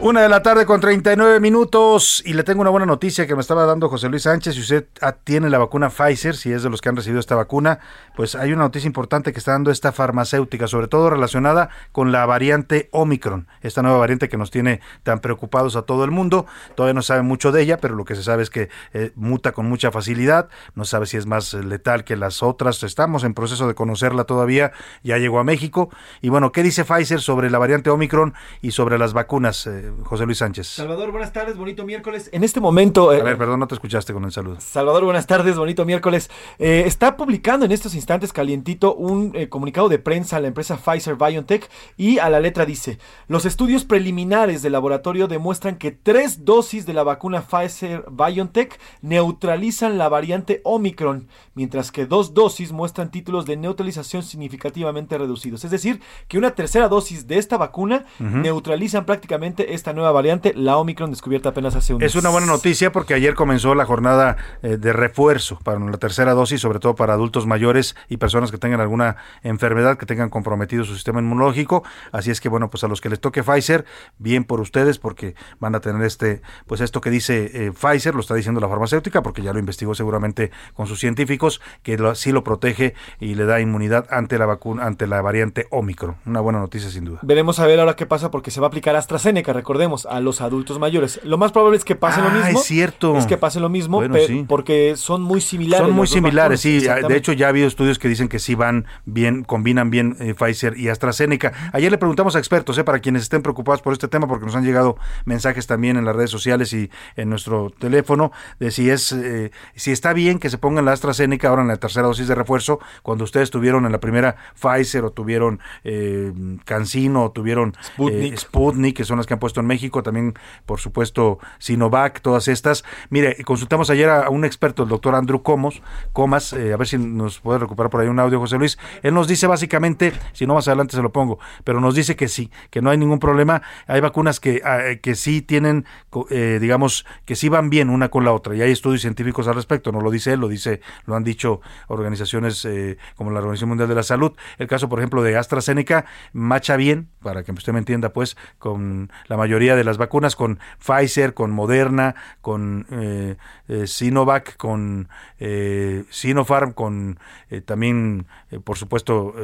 Una de la tarde con 39 minutos y le tengo una buena noticia que me estaba dando José Luis Sánchez. Si usted tiene la vacuna Pfizer, si es de los que han recibido esta vacuna, pues hay una noticia importante que está dando esta farmacéutica, sobre todo relacionada con la variante Omicron, esta nueva variante que nos tiene tan preocupados a todo el mundo. Todavía no sabe mucho de ella, pero lo que se sabe es que eh, muta con mucha facilidad. No sabe si es más letal que las otras. Estamos en proceso de conocerla todavía. Ya llegó a México. Y bueno, ¿qué dice Pfizer sobre la variante Omicron y sobre las vacunas? Eh, José Luis Sánchez. Salvador, buenas tardes, bonito miércoles. En este momento... Eh, a ver, perdón, no te escuchaste con el saludo. Salvador, buenas tardes, bonito miércoles. Eh, está publicando en estos instantes calientito un eh, comunicado de prensa a la empresa Pfizer BioNTech y a la letra dice, los estudios preliminares del laboratorio demuestran que tres dosis de la vacuna Pfizer BioNTech neutralizan la variante Omicron, mientras que dos dosis muestran títulos de neutralización significativamente reducidos. Es decir, que una tercera dosis de esta vacuna neutralizan prácticamente esta nueva variante, la Omicron, descubierta apenas hace un Es una buena noticia porque ayer comenzó la jornada eh, de refuerzo para la tercera dosis, sobre todo para adultos mayores y personas que tengan alguna enfermedad, que tengan comprometido su sistema inmunológico. Así es que, bueno, pues a los que les toque Pfizer, bien por ustedes, porque van a tener este, pues esto que dice eh, Pfizer, lo está diciendo la farmacéutica, porque ya lo investigó seguramente con sus científicos, que lo, sí lo protege y le da inmunidad ante la vacuna, ante la variante Omicron. Una buena noticia sin duda. Veremos a ver ahora qué pasa porque se va a aplicar AstraZeneca, recordemos, a los adultos mayores. Lo más probable es que pase lo Ah, mismo. es cierto. Es que pase lo mismo, Bueno, sí. porque son muy similares. Son muy similares, sí. De exactamente. hecho, ya ha habido estudios que dicen que sí van bien, combinan bien eh, Pfizer y AstraZeneca. Ayer le preguntamos a expertos, eh, para quienes estén preocupados por este tema, porque nos han llegado mensajes también en las redes sociales y en nuestro teléfono, de si es, eh, si está bien que se pongan la AstraZeneca ahora en la tercera dosis de refuerzo, cuando ustedes tuvieron en la primera Pfizer o tuvieron eh, Cancino o tuvieron Sputnik. eh, Sputnik, que son las que han puesto en México, también, por supuesto, Sinovac, todas estas. Mire, consultamos ayer a, un experto, el doctor Andrew Comos, Comas, eh, a ver si nos puede recuperar por ahí un audio, José Luis. Él nos dice básicamente, si no más adelante se lo pongo, pero nos dice que sí, que no hay ningún problema. Hay vacunas que, ah, eh, que sí tienen, eh, digamos, que sí van bien una con la otra, y hay estudios científicos al respecto, no lo dice él, lo dice, lo han dicho organizaciones eh, como la Organización Mundial de la Salud. El caso, por ejemplo, de AstraZeneca, macha bien, para que usted me entienda, pues, con la mayoría de las vacunas, con Pfizer, con Moderna, con eh, eh, Sinovac, con eh, Sinopharm, con eh, también, eh, por supuesto,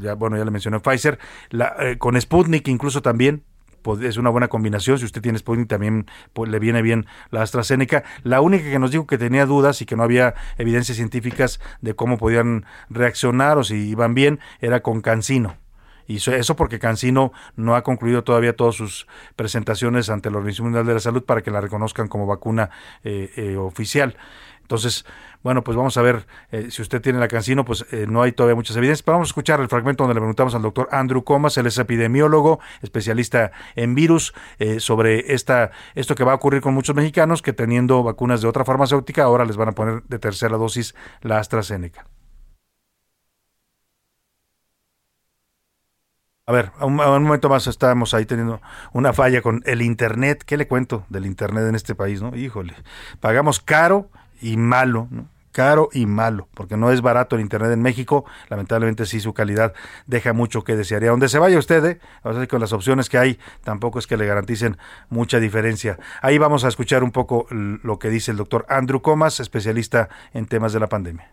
ya bueno, ya le mencioné Pfizer, la, con Sputnik incluso también, es una buena combinación. Si usted tiene Sputnik, también pues, le viene bien la AstraZeneca. La única que nos dijo que tenía dudas y que no había evidencias científicas de cómo podían reaccionar o si iban bien era con Cancino. Y eso- porque Cancino no ha concluido todavía todas sus presentaciones ante la Organización Mundial de la Salud para que la reconozcan como vacuna eh, eh, oficial. Entonces, bueno, pues vamos a ver eh, si usted tiene la Cancino, pues eh, no hay todavía muchas evidencias, pero vamos a escuchar el fragmento donde le preguntamos al doctor Andrew Comas, él es epidemiólogo, especialista en virus, sobre esta, esto que va a ocurrir con muchos mexicanos que teniendo vacunas de otra farmacéutica, ahora les van a poner de tercera dosis la AstraZeneca. A ver, a un, a momento más estamos ahí teniendo una falla con el Internet. ¿Qué le cuento del Internet en este país? no? Híjole, pagamos caro y malo, ¿no? caro y malo, porque no es barato el Internet en México. Lamentablemente sí, su calidad deja mucho que desearía. Donde se vaya usted, ¿eh? o con las opciones que hay, tampoco es que le garanticen mucha diferencia. Ahí vamos a escuchar un poco lo que dice el doctor Andrew Comas, especialista en temas de la pandemia.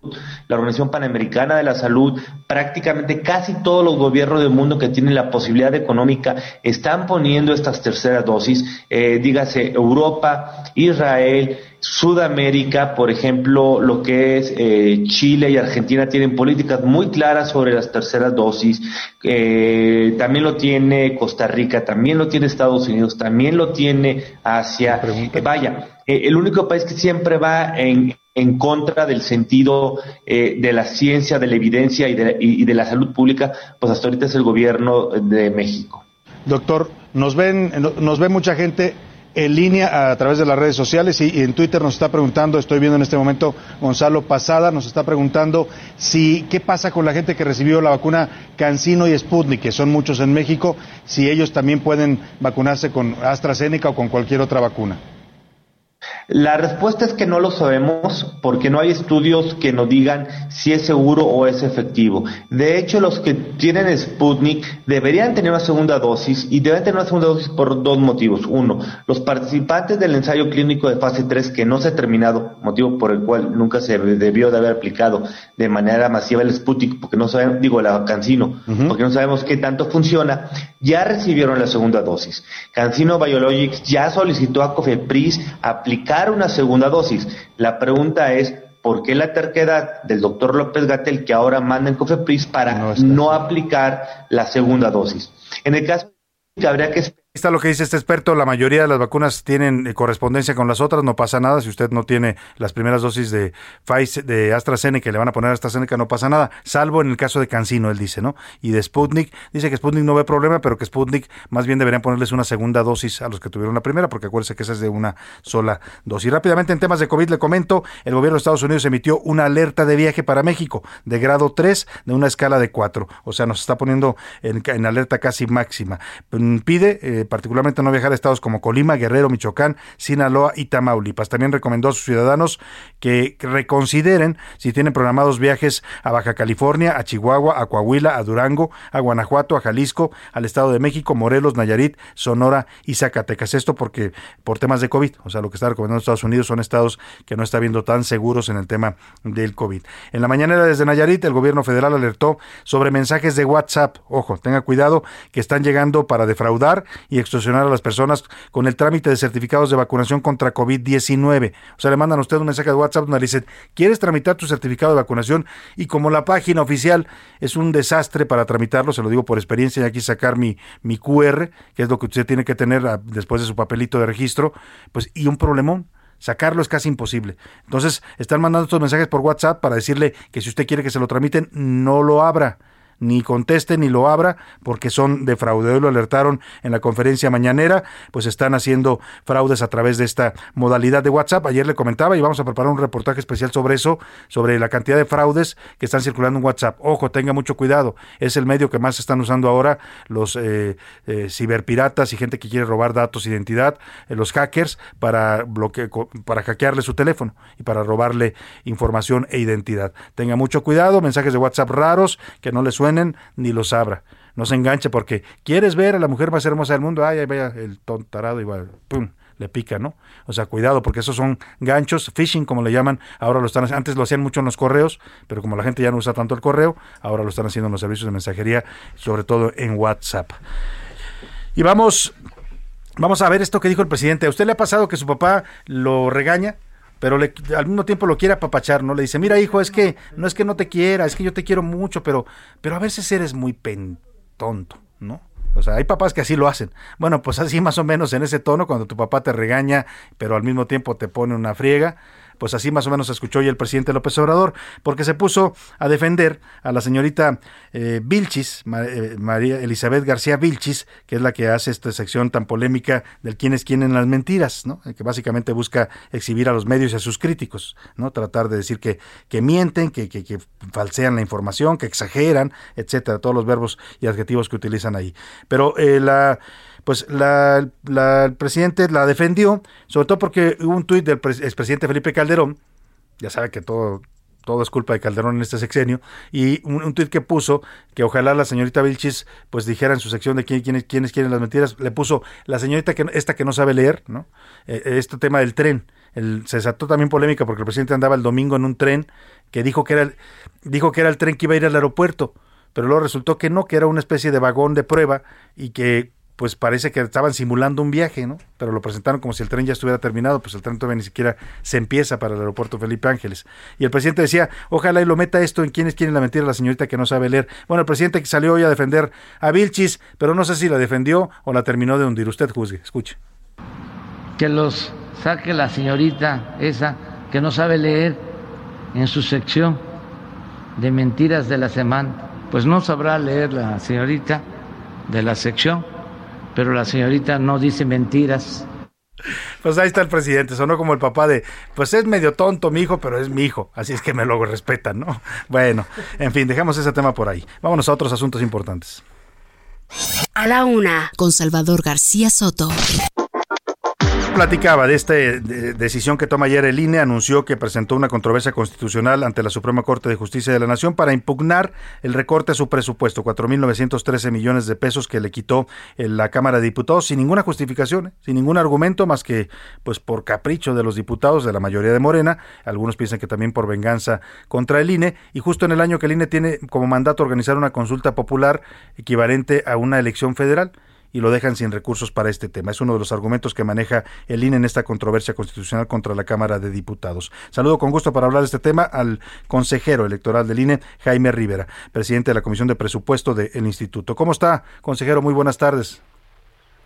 La Organización Panamericana de la Salud, prácticamente casi todos los gobiernos del mundo que tienen la posibilidad económica están poniendo estas terceras dosis, eh, dígase Europa, Israel, Sudamérica, por ejemplo, lo que es eh, Chile y Argentina tienen políticas muy claras sobre las terceras dosis. Eh, también lo tiene Costa Rica, también lo tiene Estados Unidos, también lo tiene Asia. vaya, el único país que siempre va en, en contra del sentido de la ciencia, de la evidencia y de, y de la salud pública, pues hasta ahorita es el gobierno de México. Doctor, nos ven, nos ve mucha gente en línea a través de las redes sociales y, en Twitter nos está preguntando, estoy viendo en este momento Gonzalo Pasada, nos está preguntando si qué pasa con la gente que recibió la vacuna Cancino y Sputnik, que son muchos en México, si ellos también pueden vacunarse con AstraZeneca o con cualquier otra vacuna. La respuesta es que no lo sabemos porque no hay estudios que nos digan si es seguro o es efectivo. De hecho, los que tienen Sputnik deberían tener una segunda dosis y deben tener una segunda dosis por dos motivos. Uno, los participantes del ensayo clínico de fase 3 que no se ha terminado, motivo por el cual nunca se debió de haber aplicado de manera masiva el Sputnik, porque no sabemos, digo, la Cancino, porque no sabemos qué tanto funciona, ya recibieron la segunda dosis. Cancino Biologics ya solicitó a Cofepris aplicar una segunda dosis. La pregunta es, ¿por qué la terquedad del doctor López Gatel que ahora manda en COFEPRIS para no, aplicar la segunda dosis? En el caso que habría que Está lo que dice este experto, la mayoría de las vacunas tienen eh, correspondencia con las otras, no pasa nada, si usted no tiene las primeras dosis de Pfizer, de AstraZeneca, le van a poner AstraZeneca, no pasa nada, salvo en el caso de Cancino, él dice, ¿no? Y de Sputnik, dice que Sputnik no ve problema, pero que Sputnik más bien deberían ponerles una segunda dosis a los que tuvieron la primera, porque acuérdense que esa es de una sola dosis. Rápidamente en temas de COVID le comento, el gobierno de Estados Unidos emitió una alerta de viaje para México de grado 3 de una escala de 4, o sea, nos está poniendo en, alerta casi máxima. Pide eh, particularmente no viajar a estados como Colima, Guerrero, Michoacán, Sinaloa y Tamaulipas. También recomendó a sus ciudadanos que reconsideren si tienen programados viajes a Baja California, a Chihuahua, a Coahuila, a Durango, a Guanajuato, a Jalisco, al Estado de México, Morelos, Nayarit, Sonora y Zacatecas. Esto porque por temas de COVID, o sea, lo que está recomendando Estados Unidos son estados que no está viendo tan seguros en el tema del COVID. En la mañanera desde Nayarit, el gobierno federal alertó sobre mensajes de WhatsApp. Ojo, tenga cuidado que están llegando para defraudar y extorsionar a las personas con el trámite de certificados de vacunación contra COVID-19. O sea, le mandan a usted un mensaje de WhatsApp donde le dicen, ¿quieres tramitar tu certificado de vacunación? Y como la página oficial es un desastre para tramitarlo, se lo digo por experiencia, y aquí sacar mi, mi QR, que es lo que usted tiene que tener ah, después de su papelito de registro, pues y un problemón. Sacarlo es casi imposible. Entonces, están mandando estos mensajes por WhatsApp para decirle que si usted quiere que se lo tramiten, no lo abra ni conteste ni lo abra porque son de fraude. Hoy lo alertaron en la conferencia mañanera, pues están haciendo fraudes a través de esta modalidad de WhatsApp. Ayer le comentaba y vamos a preparar un reportaje especial sobre eso, sobre la cantidad de fraudes que están circulando en WhatsApp. Ojo, tenga mucho cuidado. Es el medio que más están usando ahora los eh, eh, ciberpiratas y gente que quiere robar datos, identidad, eh, los hackers para bloque para hackearle su teléfono y para robarle información e identidad. Tenga mucho cuidado, mensajes de WhatsApp raros que no le suenan ni los abra. No se enganche porque quieres ver a la mujer más hermosa del mundo, ay, ahí vaya el tontarado va, pum, le pica, ¿no? O sea, cuidado, porque esos son ganchos, phishing como le llaman, ahora lo están antes lo hacían mucho en los correos, pero como la gente ya no usa tanto el correo, ahora lo están haciendo en los servicios de mensajería, sobre todo en WhatsApp. Y vamos, vamos a ver esto que dijo el presidente. ¿A usted le ha pasado que su papá lo regaña? Pero al mismo tiempo lo quiere apapachar, ¿no? Le dice, mira hijo, es que no es que no te quiera, es que yo te quiero mucho, pero, pero a veces eres muy pen tonto, ¿no? O sea, hay papás que así lo hacen. Bueno, pues así más o menos en ese tono, cuando tu papá te regaña, pero al mismo tiempo te pone una friega, pues así más o menos escuchó hoy el presidente López Obrador, porque se puso a defender a la señorita eh, Vilchis, eh, María Elizabeth García Vilchis, que es la que hace esta sección tan polémica del quién es quién en las mentiras, ¿no? que básicamente busca exhibir a los medios y a sus críticos, no tratar de decir que, que mienten, que, que, falsean la información, que exageran, etcétera, todos los verbos y adjetivos que utilizan ahí. Pero eh, la pues la, el presidente la defendió, sobre todo porque hubo un tuit del expresidente Felipe Calderón, ya sabe que todo, todo es culpa de Calderón en este sexenio, y un, tuit que puso que ojalá la señorita Vilchis pues dijera en su sección de quién, quiénes, quieren las mentiras, le puso la señorita que esta que no sabe leer, ¿no? Eh, este tema del tren El, se desató también polémica porque el presidente andaba el domingo en un tren que dijo que era el, dijo que era el tren que iba a ir al aeropuerto, pero luego resultó que no, que era una especie de vagón de prueba y que pues parece que estaban simulando un viaje, ¿no? Pero lo presentaron como si el tren ya estuviera terminado, pues el tren todavía ni siquiera se empieza para el aeropuerto Felipe Ángeles. Y el presidente decía, ojalá y lo meta esto en quienes quieren la mentira la señorita que no sabe leer. Bueno, el presidente salió hoy a defender a Vilchis, pero no sé si la defendió o la terminó de hundir. Usted juzgue, escuche. Que los saque la señorita esa que no sabe leer en su sección de mentiras de la semana. Pues no sabrá leer la señorita de la sección pero la señorita no dice mentiras. Pues ahí está el presidente, sonó como el papá de, pues es medio tonto mi hijo, pero es mi hijo, así es que me lo respetan, ¿no? Bueno, en fin, dejamos ese tema por ahí. Vámonos a otros asuntos importantes. A la una, con Salvador García Soto platicaba de esta decisión que toma ayer el INE, anunció que presentó una controversia constitucional ante la Suprema Corte de Justicia de la Nación para impugnar el recorte a su presupuesto, 4.913 millones de pesos que le quitó la Cámara de Diputados sin ninguna justificación, sin ningún argumento más que pues por capricho de los diputados de la mayoría de Morena, algunos piensan que también por venganza contra el INE y justo en el año que el INE tiene como mandato organizar una consulta popular equivalente a una elección federal y lo dejan sin recursos para este tema. Es uno de los argumentos que maneja el INE en esta controversia constitucional contra la Cámara de Diputados. Saludo con gusto para hablar de este tema al consejero electoral del INE, Jaime Rivera, presidente de la Comisión de Presupuesto del Instituto. ¿Cómo está, consejero? Muy buenas tardes.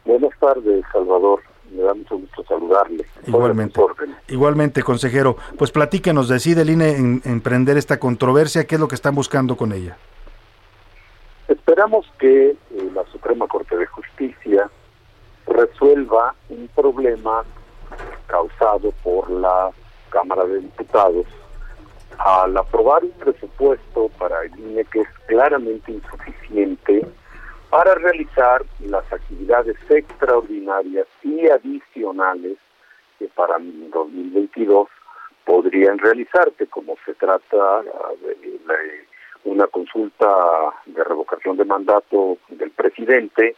Buenas tardes, Salvador. Me da mucho gusto saludarle. Igualmente. Igualmente, consejero. Pues platíquenos, decide el INE en, emprender esta controversia, ¿qué es lo que están buscando con ella? Esperamos que eh, la Suprema Corte de Justicia resuelva un problema causado por la Cámara de Diputados al aprobar un presupuesto para el INE que es claramente insuficiente para realizar las actividades extraordinarias y adicionales que para 2022 podrían realizarse, como se trata de, de una consulta de revocación de mandato del presidente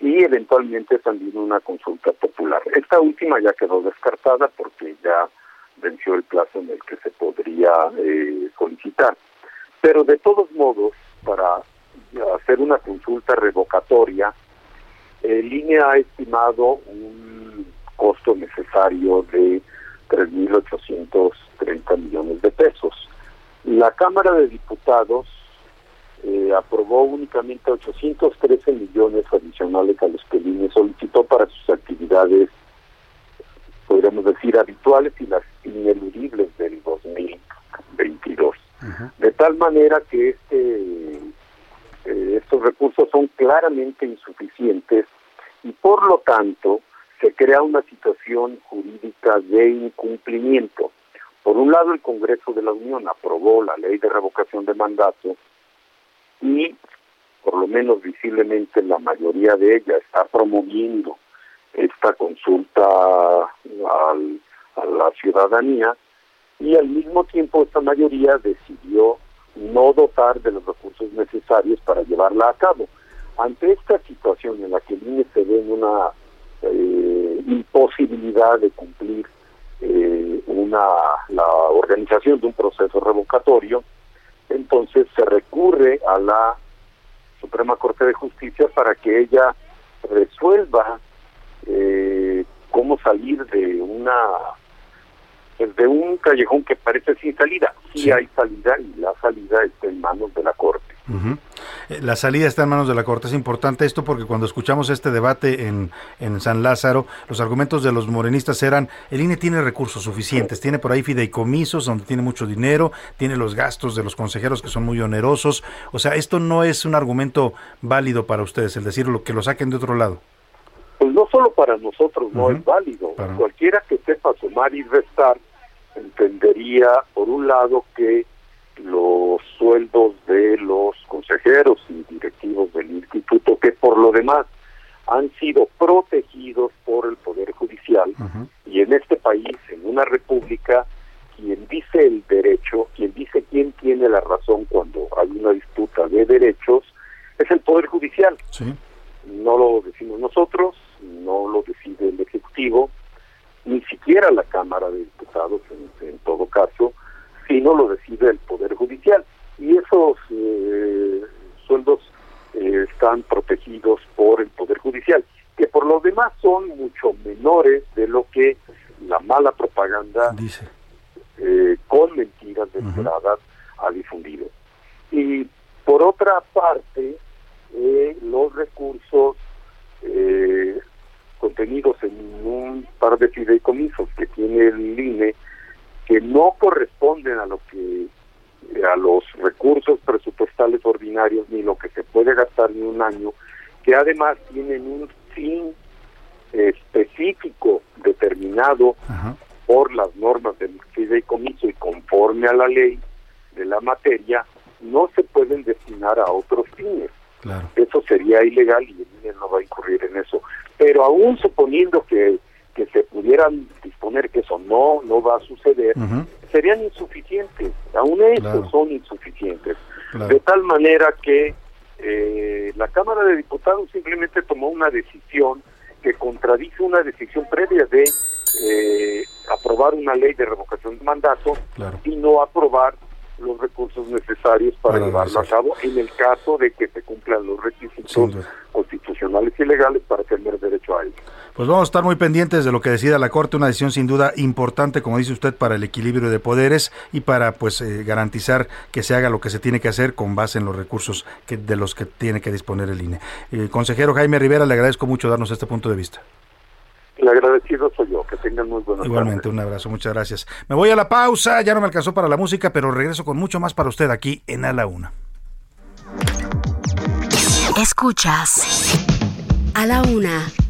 y eventualmente también una consulta popular. Esta última ya quedó descartada porque ya venció el plazo en el que se podría eh, solicitar. Pero de todos modos, para hacer una consulta revocatoria, el INE ha estimado un costo necesario de 3.830 millones de pesos. La Cámara de Diputados eh, aprobó únicamente 813 millones adicionales a los que el INE solicitó para sus actividades, podríamos decir, habituales y las ineludibles del 2022. De tal manera que este, eh, estos recursos son claramente insuficientes y por lo tanto se crea una situación jurídica de incumplimiento. Por un lado, el Congreso de la Unión aprobó la ley de revocación de mandato y, por lo menos visiblemente, la mayoría de ella está promoviendo esta consulta al, a la ciudadanía y al mismo tiempo esta mayoría decidió no dotar de los recursos necesarios para llevarla a cabo. Ante esta situación en la que el INE se ve una eh, imposibilidad de cumplir una la organización de un proceso revocatorio, entonces se recurre a la Suprema Corte de Justicia para que ella resuelva eh, cómo salir de una pues, de un callejón que parece sin salida. Sí, hay salida y la salida está en manos de la Corte. Eh, la salida está en manos de la Corte. Es importante esto porque cuando escuchamos este debate en, en San Lázaro, los argumentos de los morenistas eran, el INE tiene recursos suficientes, tiene por ahí fideicomisos donde tiene mucho dinero, tiene los gastos de los consejeros que son muy onerosos. O sea, esto no es un argumento válido para ustedes, el decir lo que lo saquen de otro lado. Pues no solo para nosotros no es válido. Cualquiera que sepa sumar y restar entendería, por un lado, que los sueldos de los consejeros y directivos del instituto, que por lo demás han sido protegidos por el Poder Judicial y en este país, en una república, quien dice el derecho, quien dice quién tiene la razón cuando hay una disputa de derechos, es el Poder Judicial. No lo decimos nosotros, no lo decide el Ejecutivo, ni siquiera la Cámara de Diputados en, en todo caso, sino lo decide el Poder Judicial. Y esos eh, sueldos eh, están protegidos por el Poder Judicial, que por lo demás son mucho menores de lo que la mala propaganda eh, con mentiras desveladas ha difundido. Y por otra parte, los recursos eh, contenidos en un par de fideicomisos que tiene el INE que no corresponden a lo que a los recursos presupuestales ordinarios ni lo que se puede gastar en un año, que además tienen un fin específico determinado por las normas del fideicomiso y conforme a la ley de la materia, no se pueden destinar a otros fines. Eso sería ilegal y el INE no va a incurrir en eso. Pero aún suponiendo que, que se pudieran disponer que eso no, no va a suceder, serían insuficientes. Aún esos son insuficientes. De tal manera que eh, la Cámara de Diputados simplemente tomó una decisión que contradice una decisión previa de eh, aprobar una ley de revocación de mandato y no aprobar los recursos necesarios para, llevarlo a cabo en el caso de que se cumplan los requisitos constitucionales y legales para tener derecho a ello. Pues vamos a estar muy pendientes de lo que decida la Corte, una decisión sin duda importante, como dice usted, para el equilibrio de poderes y para pues eh, garantizar que se haga lo que se tiene que hacer con base en los recursos que, de los que tiene que disponer el INE. Eh, consejero Jaime Rivera, le agradezco mucho darnos este punto de vista. El agradecido soy yo. Que tengan muy buenas Igualmente, un abrazo. Muchas gracias. Me voy a la pausa. Ya no me alcanzó para la música, pero regreso con mucho más para usted aquí en A la Una. Escuchas A la Una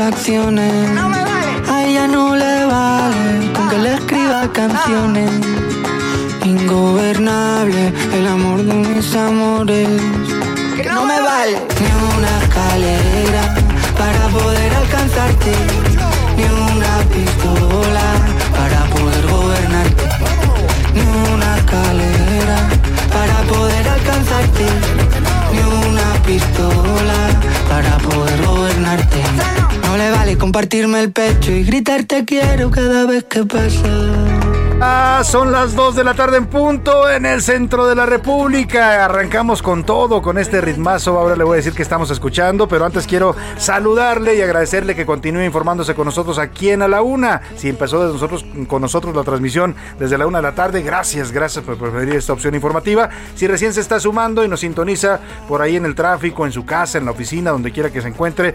Acciones. No me vale. A ella no le vale con que le escriba canciones. Ingobernable el amor de mis amores. Que no me vale. Ni una escalera para poder alcanzarte. Ni una pistola para poder gobernarte. Ni una escalera para poder alcanzarte. Ni una pistola para poder gobernarte. Le vale compartirme el pecho y gritarte quiero cada vez que pasa. Ah, son las 2 de la tarde en punto en el centro de la República. Arrancamos con todo, con este ritmazo. Ahora le voy a decir que estamos escuchando, pero antes quiero saludarle y agradecerle que continúe informándose con nosotros aquí en A la Una. Si empezó de nosotros, con nosotros la transmisión desde la una de la tarde, gracias, gracias por preferir esta opción informativa. Si recién se está sumando y nos sintoniza por ahí en el tráfico, en su casa, en la oficina, donde quiera que se encuentre,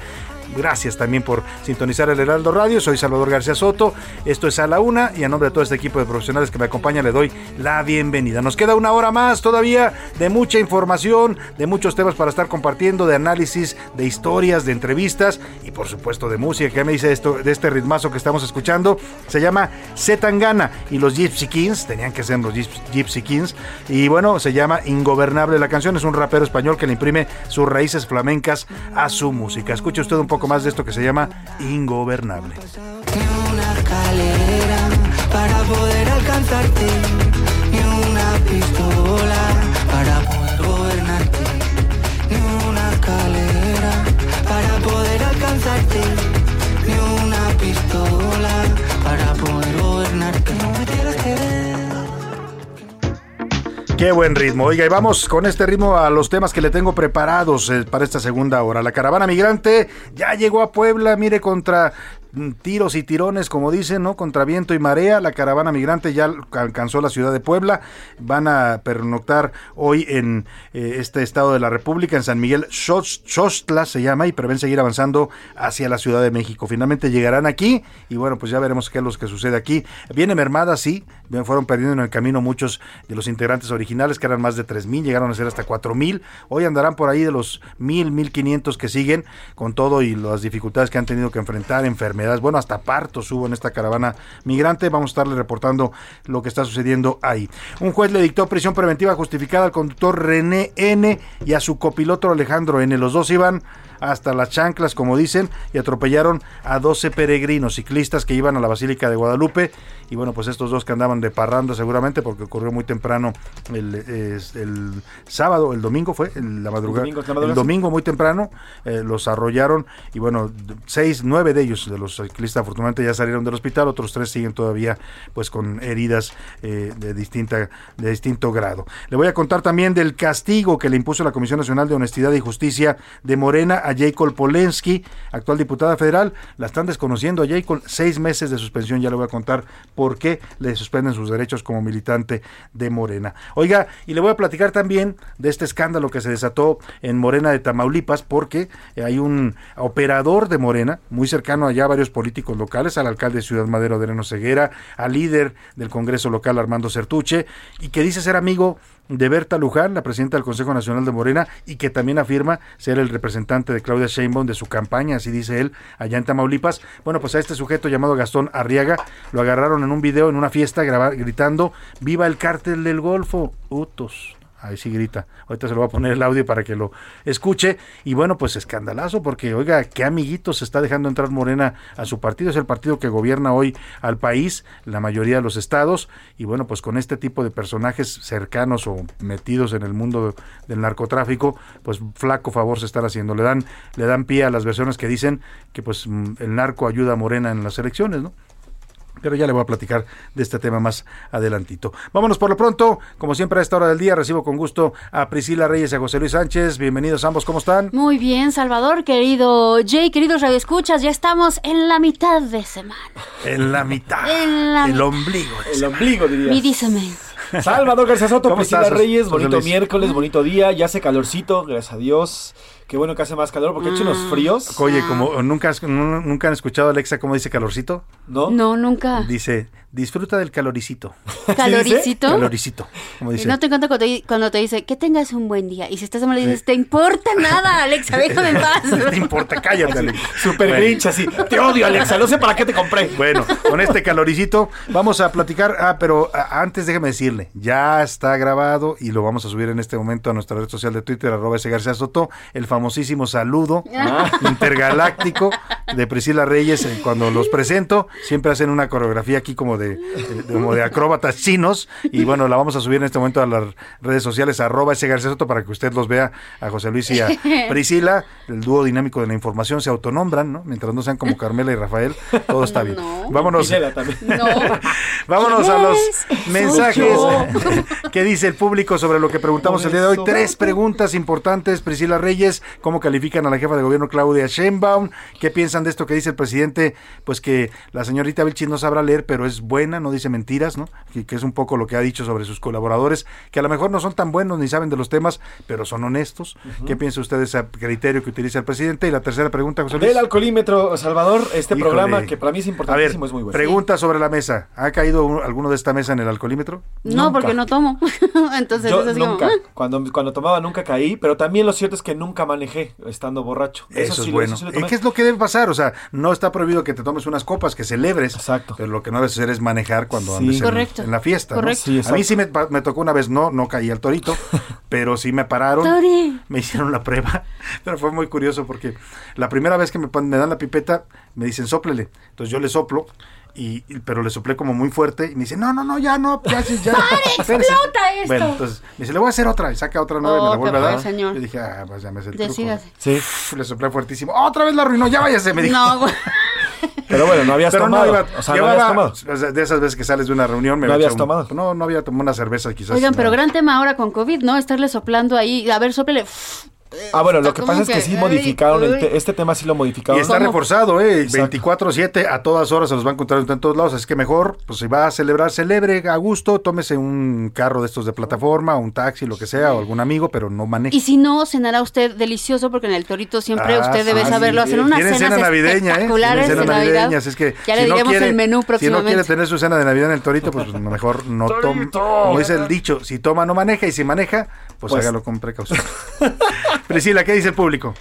Gracias también por sintonizar el Heraldo Radio. Soy Salvador García Soto. Esto es a la una y a nombre de todo este equipo de profesionales que me acompaña le doy la bienvenida. Nos queda una hora más todavía de mucha información, de muchos temas para estar compartiendo, de análisis, de historias, de entrevistas y por supuesto de música. ¿Qué me dice esto de este ritmazo que estamos escuchando? Se llama Zetangana y los Gypsy Kings, tenían que ser los Gypsy Kings. Y bueno, se llama Ingobernable. La canción es un rapero español que le imprime sus raíces flamencas a su música. Escuche usted un poco más de esto que se llama Ingobernable. Ni una escalera para poder alcanzarte. Ni una pistola para poder gobernarte. Ni una escalera para poder alcanzarte. Ni una pistola para poder gobernarte. Qué buen ritmo. Oiga, y vamos con este ritmo a los temas que le tengo preparados eh, para esta segunda hora. La caravana migrante ya llegó a Puebla, mire, contra tiros y tirones, como dicen, ¿no? Contra viento y marea. La caravana migrante ya alcanzó la ciudad de Puebla. Van a pernoctar hoy en eh, este estado de la República, en San Miguel Xostla se llama, y prevén seguir avanzando hacia la Ciudad de México. Finalmente llegarán aquí y bueno, pues ya veremos qué es lo que sucede aquí. Viene mermada, sí, fueron perdiendo en el camino muchos de los integrantes originales, que eran más de 3.000, llegaron a ser hasta 4.000. Hoy andarán por ahí de los 1.000, 1.500 que siguen, con todo y las dificultades que han tenido que enfrentar, enfermedades, bueno, hasta partos hubo en esta caravana migrante. Vamos a estarle reportando lo que está sucediendo ahí. Un juez le dictó prisión preventiva justificada al conductor René N y a su copiloto Alejandro N. Los dos iban hasta las chanclas, como dicen, y atropellaron a 12 peregrinos ciclistas que iban a la Basílica de Guadalupe. Y bueno, pues estos dos que andaban de parranda seguramente, porque ocurrió muy temprano el, el sábado, el domingo fue, la madrugada. El domingo, muy temprano, eh, los arrollaron y bueno, seis, nueve de ellos, de los ciclistas, afortunadamente ya salieron del hospital, otros tres siguen todavía pues con heridas eh, de, distinta, de distinto grado. Le voy a contar también del castigo que le impuso la Comisión Nacional de Honestidad y Justicia de Morena a Jacob Polensky, actual diputada federal. La están desconociendo a Jacob, seis meses de suspensión, ya le voy a contar por qué le suspenden sus derechos como militante de Morena. Oiga, y le voy a platicar también de este escándalo que se desató en Morena de Tamaulipas, porque hay un operador de Morena, muy cercano allá a varios políticos locales, al alcalde de Ciudad Madero, Dereno Ceguera, al líder del Congreso local, Armando Certuche, y que dice ser amigo de Berta Luján, la presidenta del Consejo Nacional de Morena, y que también afirma ser el representante de Claudia Sheinbaum de su campaña, así dice él, allá en Tamaulipas. Bueno, pues a este sujeto llamado Gastón Arriaga lo agarraron en un video en una fiesta gritando ¡Viva el cártel del Golfo! Utos ahí sí grita. Ahorita se lo voy a poner el audio para que lo escuche. Y bueno, pues escandalazo, porque oiga, qué amiguitos se está dejando entrar Morena a su partido. Es el partido que gobierna hoy al país, la mayoría de los estados. Y bueno, pues con este tipo de personajes cercanos o metidos en el mundo del narcotráfico, pues flaco favor se están haciendo. Le dan, le dan pie a las versiones que dicen que pues mm, el narco ayuda a Morena en las elecciones, ¿no? Pero ya le voy a platicar de este tema más adelantito. Vámonos por lo pronto, como siempre a esta hora del día, recibo con gusto a Priscila Reyes y a José Luis Sánchez. Bienvenidos ambos, ¿cómo están? Muy bien, Salvador, querido Jay, queridos radioescuchas, ya estamos en la mitad de semana. En la mitad. En la el ombligo. el ombligo, diría. Mi díseme. Salvador García Soto, Priscila Reyes, bonito miércoles, bonito día, ya hace calorcito, gracias a Dios. Qué bueno que hace más calor porque ha hecho unos Mm. fríos. Oye, como nunca, has- nu- nunca han escuchado a Alexa cómo dice calorcito. ¿No? No, nunca. Dice, disfruta del caloricito. ¿Caloricito? Caloricito, como dice. No te cuenta cuando te, cuando te dice que tengas un buen día. Y si estás mal, dices, te importa nada, Alexa, déjame en paz. No te importa, cállate, Alexa. Super Bueno. grinch así. Te odio, Alexa, no sé para qué te compré. Bueno, con este caloricito vamos a platicar. Ah, pero a- antes déjeme decirle, ya está grabado y lo vamos a subir en este momento a nuestra red social de Twitter, arroba ese García Soto, el famosísimo saludo Ah. intergaláctico de Priscila Reyes. eh, Cuando los presento, siempre hacen una coreografía aquí como de, de- como de acróbatas chinos. Y bueno, la vamos a subir en este momento a las redes sociales, arroba ese García Soto, para que usted los vea a José Luis y a Priscila, el dúo dinámico de la información, se autonombran, ¿no? Mientras no sean como Carmela y Rafael, todo está bien. Vámonos. Gisela también. Vámonos a los es? mensajes que dice el público sobre lo que preguntamos el día de hoy. Tres preguntas importantes, Priscila Reyes. ¿Cómo califican a la jefa de gobierno Claudia Sheinbaum? ¿Qué piensan de esto que dice el presidente? Pues que la señorita Vilchis no sabrá leer, pero es buena, no dice mentiras, ¿no? Que, que es un poco lo que ha dicho sobre sus colaboradores, que a lo mejor no son tan buenos ni saben de los temas, pero son honestos. ¿Qué piensa usted de ese criterio que utiliza el presidente? Y la tercera pregunta, José Luis. Del alcoholímetro, Salvador, este Híjole. programa que para mí es A ver, importantísimo, es muy bueno. pregunta sobre la mesa. ¿Ha caído un- alguno de esta mesa en el alcoholímetro? No, porque no tomo. Entonces, Yo es como, nunca, "Ah". cuando, cuando tomaba nunca caí, pero también lo cierto es que nunca manejé estando borracho. Eso, sí es lo- bueno. sí lo Es tomé. que es lo que debe pasar, o sea, no está prohibido que te tomes unas copas, que celebres. Exacto. Pero lo que no debes hacer es manejar cuando Sí. andes en, Correcto. en la fiesta. ¿no? Sí, a mí sí me, tocó una vez, no, no caí al torito, pero sí me pararon. Tori. Me hicieron la prueba, pero fue muy curioso porque la primera vez que me, dan la pipeta, me dicen sóplele. Entonces yo le soplo. Y, y- pero le soplé como muy fuerte y me dice, no, no, no, ya no, ya, ya, ya. espérese". explota esto! Bueno, entonces me dice, le voy a hacer otra, y saca otra nueva y me Oh, la vuelve a dar. señor. Yo dije, ah, pues ya me sé el truco". Decídase. Sí, le soplé fuertísimo. Otra vez la arruinó, ya váyase, me dijo. No, güey. Pero bueno, no habías Pero tomado. no iba, o sea, no habías tomado. de esas veces que sales de una reunión, me ¿No había habías un- tomado? No, no había tomado una cerveza quizás. Oigan, no. pero gran tema ahora con COVID, ¿no? Estarle soplando ahí. A ver, soplele. Ah, bueno, lo que pasa es que sí ay, modificaron, el te- este tema sí lo modificaron. Y está ¿Cómo? reforzado, ¿eh? Exacto. 24-7, a todas horas se los va a encontrar en todos lados. Así que mejor, pues si va a celebrar, celebre a gusto, tómese un carro de estos de plataforma, un taxi, lo que sea, o algún amigo, pero no maneje. Y si no, cenará usted delicioso, porque en el Torito siempre Ah, usted debe sí, saberlo. sí. Hacen unas cenas cena navideña, ¿eh? espectaculares cena Navidad. navideña, así es que Ya le no diremos quiere- el menú Si no próximamente. quiere tener su cena de Navidad en el Torito, pues mejor no tome. Como dice el dicho, si toma no maneja y si maneja, pues, Pues- hágalo con precaución. Priscila, ¿qué dice el público?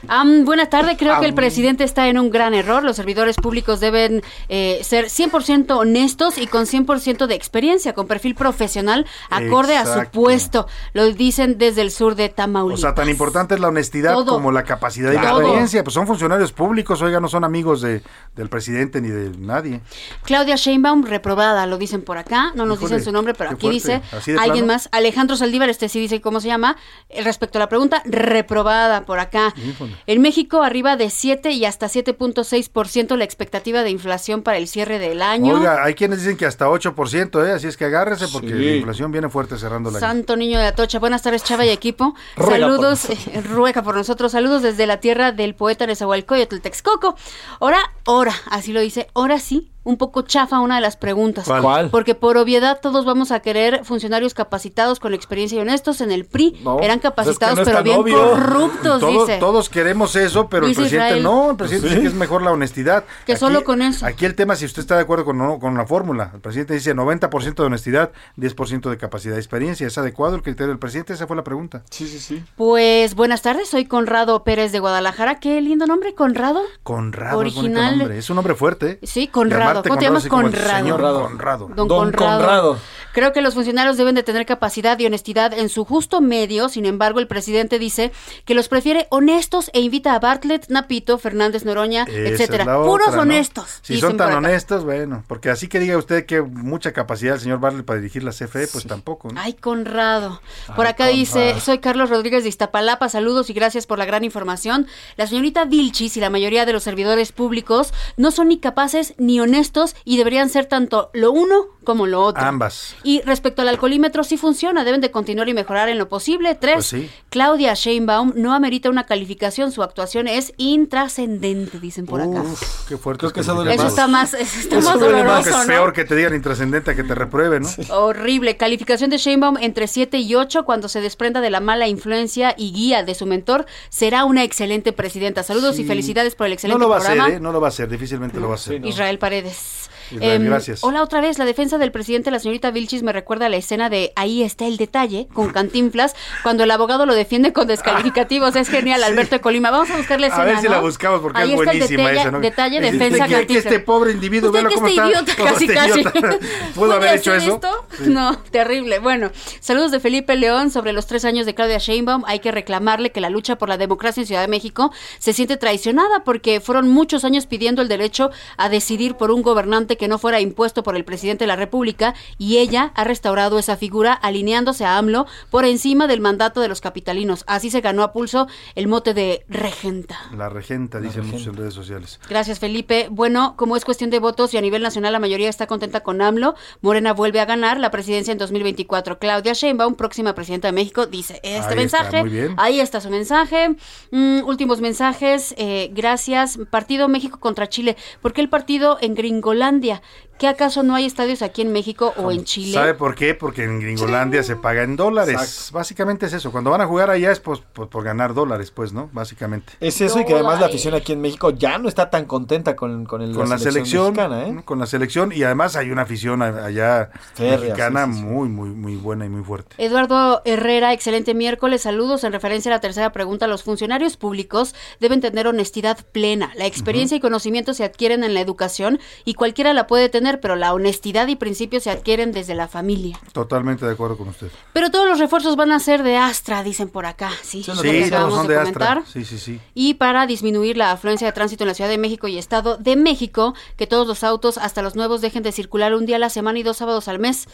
Buenas tardes, creo que el presidente está en un gran error. Los servidores públicos deben eh, ser 100% honestos y con 100% de experiencia, con perfil profesional, acorde a su puesto. Lo dicen desde el sur de O Tamaulipas. sea, tan importante es la honestidad Todo. como la capacidad y la experiencia. Pues son funcionarios públicos, oiga, no son amigos de, del presidente ni de nadie. Claudia Sheinbaum, reprobada, lo dicen por acá. No nos Híjole, dicen su nombre, pero aquí dice fuerte. ¿Así de alguien plano? más. Alejandro Saldívar, este sí dice cómo se llama. Eh, Respecto a la pregunta, reprobada por acá. Híjole. En México, arriba de 7 y hasta 7.6% la expectativa de inflación para el cierre del año. Oiga, hay quienes dicen que hasta 8%, ¿eh? Así es que agárrese porque Sí. la inflación viene fuerte cerrando la Santo niño de Atocha. Buenas tardes, Chava y equipo. Ruega por Saludos, eh, ruega por nosotros. Saludos desde la tierra del poeta Nezahualcóyotl, Texcoco. Ahora, ahora, así lo dice, ahora sí, un poco chafa una de las preguntas. ¿Cuál? Porque por obviedad todos vamos a querer funcionarios capacitados con experiencia y honestos. En el PRI No, eran pues es que capacitados, no es pero bien obvio. corruptos, Todos, dice. todos queremos eso, pero Luis el presidente Israel. no. El presidente dice que es mejor la honestidad. Que solo con eso. Aquí el tema, si usted está de acuerdo con, no- con la fórmula, el presidente dice 90% de honestidad, 10% de capacidad de experiencia. ¿Es adecuado el criterio del presidente? Esa fue la pregunta. Sí, sí, sí. Pues buenas tardes, soy Conrado Pérez de Guadalajara. Qué lindo nombre, Conrado. Conrado es bonito Original. nombre. Es un nombre fuerte. Sí, Conrado. Llamarte ¿Cómo te llamas? Conrado. Señor Conrado. Conrado. Don, Don Conrado. Conrado. Creo que los funcionarios deben de tener capacidad y honestidad en su justo medio. Sin embargo, el presidente dice que los prefiere honestos e invita a Bartlett, Napito, Fernández Noroña, Esa etcétera. Puros otra, ¿no? honestos. Si son tan honestos, bueno, porque así que diga usted que mucha capacidad el señor Barley para dirigir la CFE, pues tampoco. ¿no? Ay, Conrado. Por Ay, acá dice, Conrado. soy Carlos Rodríguez de Iztapalapa, saludos y gracias por la gran información. La señorita Vilchis y la mayoría de los servidores públicos no son ni capaces ni honestos y deberían ser tanto lo uno como lo otro. Ambas. Y respecto al alcoholímetro, sí funciona, deben de continuar y mejorar en lo posible. Tres, Pues sí. Claudia Sheinbaum no amerita una calificación, su actuación es intrascendente, dicen por acá. Qué fuerte. Creo que eso duele Eso más. está más, eso está Eso más duele más, doloroso, que es ¿no? peor que te digan intrascendente a que te repruebe, ¿no? Horrible. Calificación de Sheinbaum entre 7 y 8 cuando se desprenda de la mala influencia y guía de su mentor. Será una excelente presidenta. Saludos y felicidades por el No excelente lo va a hacer, ¿eh? No lo va a hacer, difícilmente lo va a hacer. Sí, no. Israel Paredes. Yes. Israel, Em, gracias. Hola otra vez, la defensa del presidente, la señorita Vilchis, me recuerda a la escena de Ahí está el detalle, con Cantinflas, cuando el abogado lo defiende con descalificativos. Es genial, Alberto Colima. Vamos a buscar la escena, A ver si ¿no? la buscamos porque Ahí es buenísima detalle, esa, ¿no? Detalle, Es- defensa, que- que este pobre individuo, ¿Usted velo que cómo este está, idiota, casi, este casi. ¿Pudo ¿Puede haber hecho eso? esto? Sí. No, terrible. Bueno, saludos de Felipe León sobre los tres años de Claudia Sheinbaum. Hay que reclamarle que la lucha por la democracia en Ciudad de México se siente traicionada porque fueron muchos años pidiendo el derecho a decidir por un gobernante que no fuera impuesto por el presidente de la República y ella ha restaurado esa figura alineándose a AMLO por encima del mandato de los capitalinos. Así se ganó a pulso el mote de regenta. La regenta, dicen muchos en redes sociales. Gracias, Felipe. Bueno, como es cuestión de votos y a nivel nacional la mayoría está contenta con AMLO, Morena vuelve a ganar la presidencia en 2024. Claudia Sheinbaum, próxima presidenta de México, dice este Ahí está, mensaje. muy bien. Ahí está su mensaje. Mm, últimos mensajes. eh, gracias. Partido México contra Chile. ¿Por qué el partido en Gringolandia? 的呀，¿Qué acaso no hay estadios aquí en México o en Chile? ¿Sabe por qué? Porque en Gringolandia se paga en dólares. Exacto. Básicamente es eso. Cuando van a jugar allá es pues, por, por ganar dólares, pues, ¿no? Básicamente. Es eso y que además la afición aquí en México ya no está tan contenta con, con, el, Con la selección, mexicana, ¿eh? con la selección y además hay una afición allá Férrea, mexicana sí, sí, sí. muy muy muy buena y muy fuerte. Eduardo Herrera, excelente miércoles. Saludos en referencia a la tercera pregunta. Los funcionarios públicos deben tener honestidad plena. La experiencia y conocimiento se adquieren en la educación y cualquiera la puede tener, pero la honestidad y principios se adquieren desde la familia. Totalmente de acuerdo con usted. Pero todos los refuerzos van a ser de Astra, dicen por acá. Sí, Sí, todos son de. Astra. Sí, sí, sí. Y para disminuir la afluencia de tránsito en la Ciudad de México y Estado de México, que todos los autos, hasta los nuevos, dejen de circular un día a la semana y dos sábados al mes.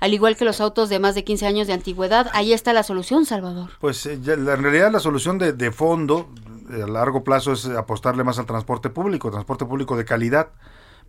Al igual que los autos de más de 15 años de antigüedad, ahí está la solución, Salvador. Pues eh, ya, la- en realidad la solución de, de fondo eh, a largo plazo es apostarle más al transporte público, transporte público de calidad.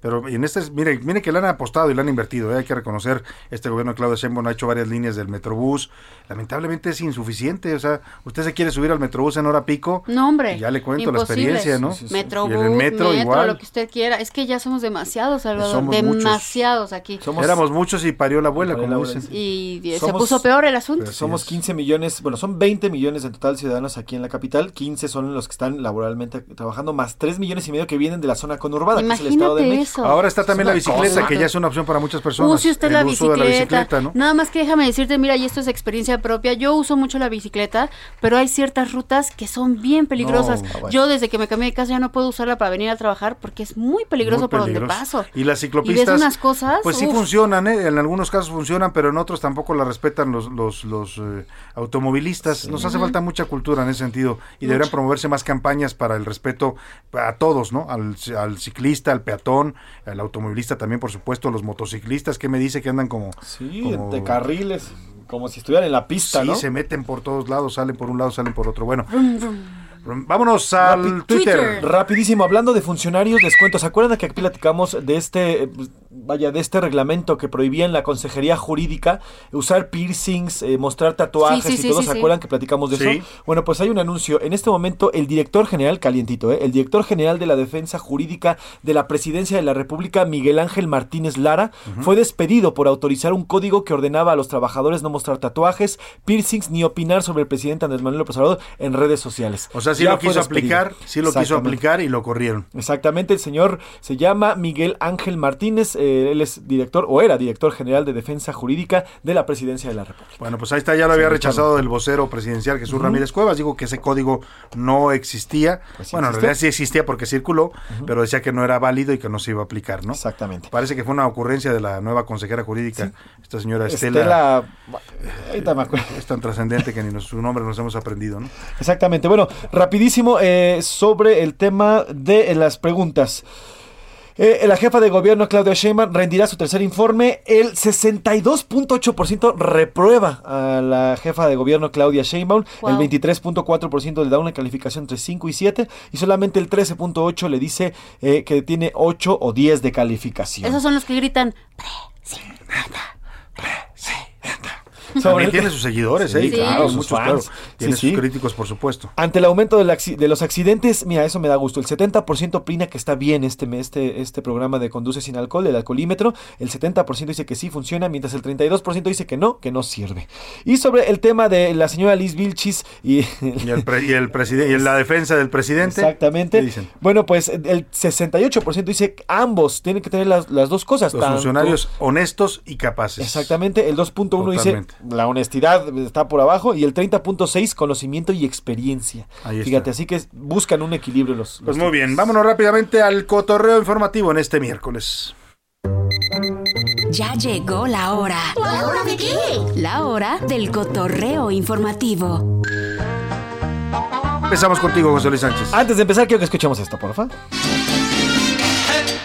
Pero y en este, mire, mire que le han apostado y le han invertido, ¿eh? hay que reconocer, este gobierno de Claudia Sheinbaum ha hecho varias líneas del Metrobús, lamentablemente es insuficiente, o sea, usted se quiere subir al Metrobús en hora pico, No, hombre. y ya le cuento la experiencia, ¿no? Metrobús, Y en el metro, igual. lo que usted quiera. Es que ya somos demasiados, Salvador. Somos muchos. demasiados aquí. Éramos muchos y parió la abuela, como dicen. Y se Somos- puso peor el asunto. Somos 15 millones, bueno, son 20 millones en total ciudadanos aquí en la capital, 15 son los que están laboralmente trabajando, más 3 millones y medio que vienen de la zona conurbada, que es el Estado de Imagínate México. Eso. Ahora está también la Es bicicleta, cosa. que ya es una opción para muchas personas. Use usted el la uso bicicleta. de la bicicleta, ¿no? Nada más que déjame decirte, mira, y esto es experiencia propia. Yo uso mucho la bicicleta, pero hay ciertas rutas que son bien peligrosas. No, bueno. Yo desde que me cambié de casa ya no puedo usarla para venir a trabajar porque es muy peligroso Muy por donde paso. Y las Y ciclopistas. ves unas cosas. Pues sí funcionan, ¿eh? en algunos casos funcionan, pero en otros tampoco la respetan los, los, los eh, automovilistas. Nos hace falta mucha cultura en ese sentido y deberían Mucha. promoverse más campañas para el respeto a todos, ¿no? Al, al ciclista, al peatón, al automovilista también, por supuesto, los motociclistas, que me dice que andan como... Sí, como- de carriles, como si estuvieran en la pista, Sí, ¿no? se meten por todos lados, salen por un lado, salen por otro. Bueno. Vámonos al Rapi- Twitter. Rapidísimo, hablando de funcionarios, les cuento, ¿se acuerdan que aquí platicamos de este, eh, vaya, de este reglamento que prohibía en la consejería jurídica usar piercings, eh, mostrar tatuajes Sí, sí, y sí, todo? sí, ¿Se sí. acuerdan que platicamos de Sí. eso? Bueno, pues hay un anuncio. En este momento, el director general, calientito, ¿eh? el director general de la defensa jurídica de la presidencia de la República, Miguel Ángel Martínez Lara, fue despedido por autorizar un código que ordenaba a los trabajadores no mostrar tatuajes, piercings ni opinar sobre el presidente Andrés Manuel López Obrador en redes sociales. O sea, sí Ya lo quiso aplicar, sí lo quiso aplicar y lo corrieron. Exactamente, el señor se llama Miguel Ángel Martínez, eh, él es director o era director general de defensa jurídica de la presidencia de la República. Bueno, pues ahí está, ya lo había Sí, rechazado el vocero presidencial Jesús Ujú. Ramírez Cuevas, dijo que ese código no existía. Pues sí bueno, en realidad sí existía porque circuló, pero decía que no era válido y que no se iba a aplicar, ¿no? Exactamente. Parece que fue una ocurrencia de la nueva consejera jurídica, esta señora Estela. Estela, ahorita me acuerdo. Es tan trascendente que ni nos- su nombre nos hemos aprendido, ¿no? Exactamente. Bueno, rapidísimo eh, sobre el tema de eh, las preguntas. Eh, la jefa de gobierno Claudia Sheinbaum rendirá su tercer informe. El 62.8% reprueba a la jefa de gobierno Claudia Sheinbaum. Wow. El 23.4% le da una calificación entre 5 y 7. Y solamente el 13.8% le dice eh, que tiene 8 o 10 de calificación. Esos son los que gritan. También tiene sus seguidores, Sí, ¿eh? claro, muchos, claro. Tiene sus críticos, por supuesto. Ante el aumento de los accidentes, mira, eso me da gusto. El 70% opina que está bien este, este, este programa de Conduce sin alcohol, el alcoholímetro. El 70% dice que sí funciona, mientras el 32% dice que no, que no sirve. Y sobre el tema de la señora Liz Vilchis y... Y el, pre- y el presidente, y la defensa del presidente. Exactamente. ¿qué dicen? Bueno, pues el 68% dice que ambos tienen que tener las, las dos cosas. Los tanto- funcionarios honestos y capaces. Exactamente, el 2.1 dice. La honestidad está por abajo y el 30.6 conocimiento y experiencia. Ahí está. Fíjate, así que buscan un equilibrio los... Pues los muy bien, vámonos rápidamente al cotorreo informativo en este miércoles. Ya llegó la hora. ¿La hora de qué? La hora del cotorreo informativo. Empezamos contigo, José Luis Sánchez. Antes de empezar, quiero que escuchemos esto, porfa.